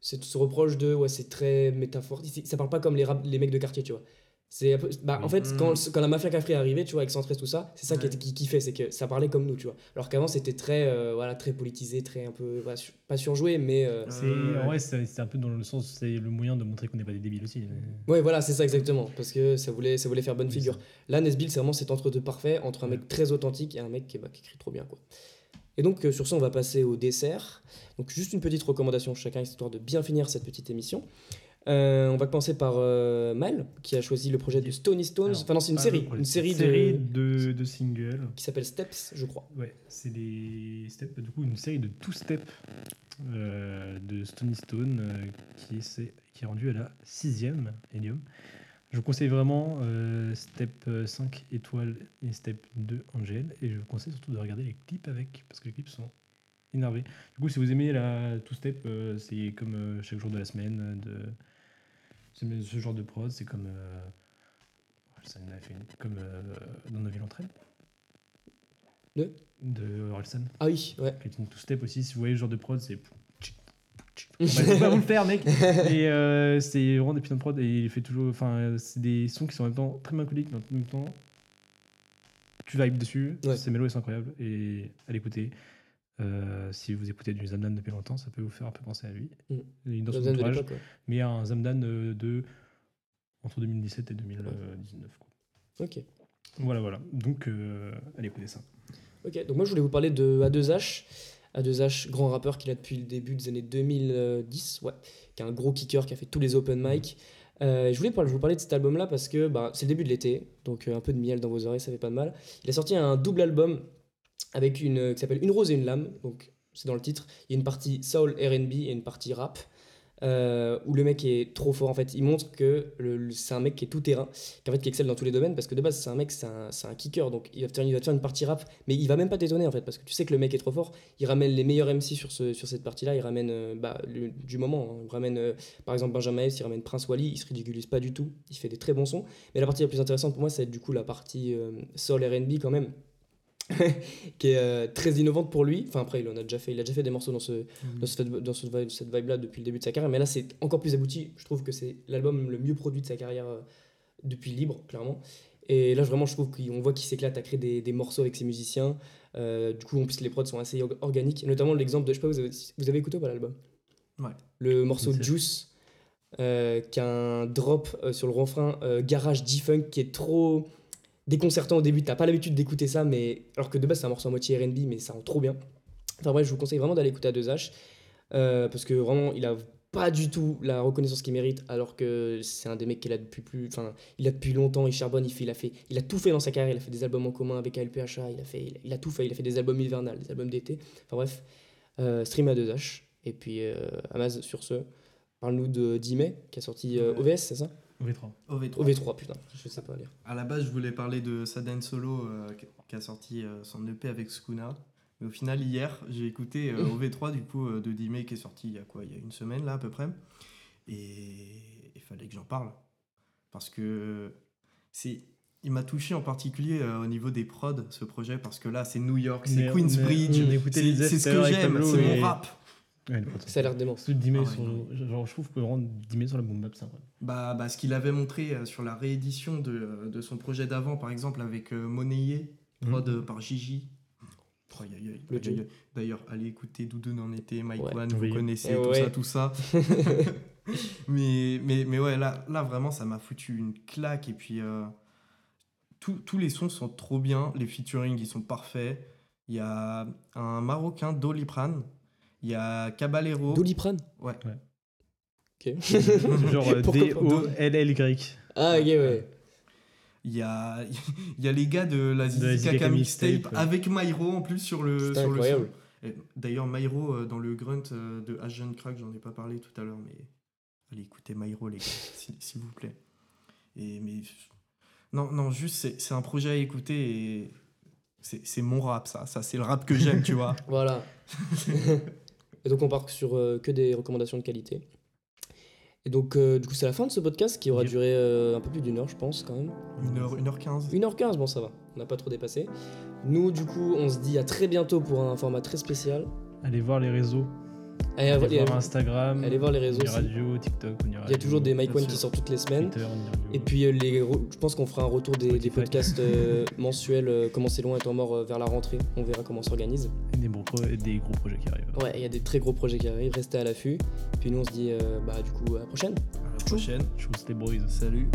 ce, ce reproche de ouais, c'est très métaphorique. Ça parle pas comme les, rap, les mecs de quartier, tu vois. C'est bah, en fait, Mm. quand, quand la mafia café est arrivée, tu vois, avec Centresse, tout ça, c'est ça qui, Ouais. qui, qui fait, c'est que ça parlait comme nous, tu vois. Alors qu'avant, c'était très, euh, voilà, très politisé, très un peu, voilà, sur- pas surjoué, mais. euh, C'est Euh, en vrai, c'est c'est un peu dans le sens, c'est le moyen de montrer qu'on n'est pas des débiles aussi. Ouais, voilà, c'est ça exactement, parce que ça voulait, ça voulait faire bonne Oui, figure. ça. Là, Nesbill, c'est vraiment cet entre-deux parfait entre un Ouais. mec très authentique et un mec qui, bah, qui écrit trop bien, quoi. Et donc, euh, sur ça, on va passer au dessert. Donc, juste une petite recommandation chacun, histoire de bien finir cette petite émission. Euh, on va commencer par euh, Mal, qui a choisi le projet de Stony Stones. Alors, enfin, non, c'est une série, une série, de... de, de singles. qui s'appelle Steps, je crois. Ouais, c'est des steps, du coup une série de two step euh, de Stony Stone qui, est, qui est rendu à la sixième Helium. Je vous conseille vraiment Step euh, 5 étoiles et Step 2 Angel et je vous conseille surtout de regarder les clips avec parce que les clips sont énervés. Du coup, si vous aimez la two step, c'est comme chaque jour de la semaine de ce genre de prod, c'est comme euh, ça en a fait une- comme euh, dans nos villes entraîne De? De Orelsan Ah oui, ouais. qui est une two-step aussi. Si vous voyez ce genre de prod, c'est. On va pas vous le faire, mec. Et euh, c'est vraiment des putains de prod et il fait toujours. Enfin, euh, c'est des sons qui sont en même temps très mélancoliques, mais en même temps. Tu vibes dessus. Ouais. Ces mélos, c'est incroyable. Et à l'écouter. Euh, si vous écoutez du Zamdan depuis longtemps, ça peut vous faire un peu penser à lui. Mm. Et dans son entourage, ouais. mais un Zamdan euh, de entre 2017 et 2019. quoi. Ok. Voilà, voilà. Donc, euh, allez écouter ça. Ok, donc moi je voulais vous parler de A2H. A2H, grand rappeur qui est là depuis le début des années 2010, ouais, qui est un gros kicker qui a fait tous les open mic. Euh, et je voulais parler- je vous parler de cet album là parce que bah, c'est le début de l'été, donc un peu de miel dans vos oreilles, ça fait pas de mal. Il a sorti un double album avec une euh, qui s'appelle Une rose et une lame, donc c'est dans le titre. Il y a une partie soul R&B et une partie rap. euh, où le mec est trop fort en fait. Il montre que le- c'est un mec qui est tout terrain, qui, fait, qui excelle dans tous les domaines parce que de base c'est un mec, c'est un, un kicker donc il va, faire, il va faire une partie rap mais il va même pas t'étonner en fait parce que tu sais que le mec est trop fort. Il ramène les meilleurs MC sur, ce, sur cette partie là, il ramène euh, bah, du moment. hein. Il ramène par exemple Benjamin S, il ramène Prince Wally, il se ridiculise pas du tout, il fait des très bons sons. Mais la partie la plus intéressante pour moi c'est du coup la partie soul RB quand même. qui est euh, très innovante pour lui. Enfin après il en a déjà fait, il a déjà fait des morceaux dans ce, dans, ce- dans ce cette vibe là depuis le début de sa carrière. Mais là c'est encore plus abouti. Je trouve que c'est l'album le mieux produit de sa carrière euh, depuis libre clairement. Et là vraiment je trouve qu'on voit qu'il s'éclate à créer des, des morceaux avec ses musiciens. Euh, du coup en plus les prods sont assez or- organiques. Notamment l'exemple de je sais pas vous avez, vous avez écouté ou pas l'album? Ouais. le morceau Juice qui a un drop sur le refrain garage G-Funk qui est trop déconcertant au début t'as pas l'habitude d'écouter ça mais alors que de base c'est un morceau à moitié R&B mais ça rend trop bien. Enfin bref, je vous conseille vraiment d'aller écouter à 2H euh, parce que vraiment, il a pas du tout la reconnaissance qu'il mérite alors que c'est un des mecs qui est là depuis plus enfin il a depuis longtemps il charbonne il a fait il a tout fait dans sa carrière il a fait des albums en commun avec ALPHA il a fait il a, il a tout fait il a fait des albums hivernales des albums d'été. Enfin bref euh, stream à 2H et puis euh, Amaz sur ce parle-nous de 10 mai qui a sorti euh, OVS c'est ça? OV3. OV3. OV3 putain je sais pas lire À la base, je voulais parler de Saden Solo euh, qui- a sorti euh, son EP avec Skuna. Mais au final, hier, j'ai écouté euh, OV3 du coup euh, de Dimé qui est sorti il y a quoi? Il y a une semaine là à peu près. Et il fallait que j'en parle. Parce que c'est. Il m'a touché en particulier euh, au niveau des prods, ce projet, parce que là, c'est New York, c'est Queensbridge, c'est ce que j'aime, c'est mon rap. Ouais, ça a l'air dément Ceux de 10 mai Ah ouais, genre, je trouve que vraiment 10 mai sur la boom bap, c'est incroyable. Bah, bah, ce qu'il avait montré euh, sur la réédition de, de son projet d'avant, par exemple, avec euh, Monnayer, prod Mhm. euh, par Gigi. D'ailleurs, allez écouter Doudou en été, Mike Ouais. One, Oui. vous connaissez Eh tout ouais. ça, tout ça. mais, mais, mais ouais, là, là, vraiment, ça m'a foutu une claque. Et puis, euh, tous- tous les sons sont trop bien. Les featuring, ils sont parfaits. Il y a un Marocain, Doliprane. Il y a Caballero. Doliprane Ouais. ok Genre euh, D-O-L-L-Y. ah ok ouais Il y a, il y a les gars de la la Zizi Zizi Kaka Kaka mixtape ouais. avec Myro en plus sur le, sur le incroyable. son. Et D'ailleurs, Myro euh, dans le grunt euh, de Asian Crack, j'en ai pas parlé tout à l'heure, mais allez écoutez Myro, les gars, s'il s'il vous plaît. Et, mais non, non, juste c'est c'est un projet à écouter et c'est c'est mon rap, ça. Ça, c'est le rap que j'aime, tu vois. Voilà. Et donc on part sur euh, que des recommandations de qualité. Et donc euh, du coup c'est la fin de ce podcast qui aura Yep. duré euh, un peu plus d'une heure je pense quand même. 1h, 1h15. 1h15 bon ça va, on n'a pas trop dépassé. Nous du coup on se dit à très bientôt pour un format très spécial. Allez voir les réseaux Allez, Allez allez, voir Instagram, allez voir les réseaux TikTok, Il y a toujours des Mike One qui sortent toutes les semaines. Twitter. Et puis euh, les, je pense qu'on fera un retour des, podcasts euh, mensuels, euh, comment c'est loin et temps mort vers la rentrée. On verra comment on s'organise. Et des, gros des gros projets qui arrivent. Ouais, il y a des très gros projets qui arrivent, restez à l'affût. Puis nous on se dit euh, bah du coup à la prochaine. À la prochaine. Chose les boys. Salut.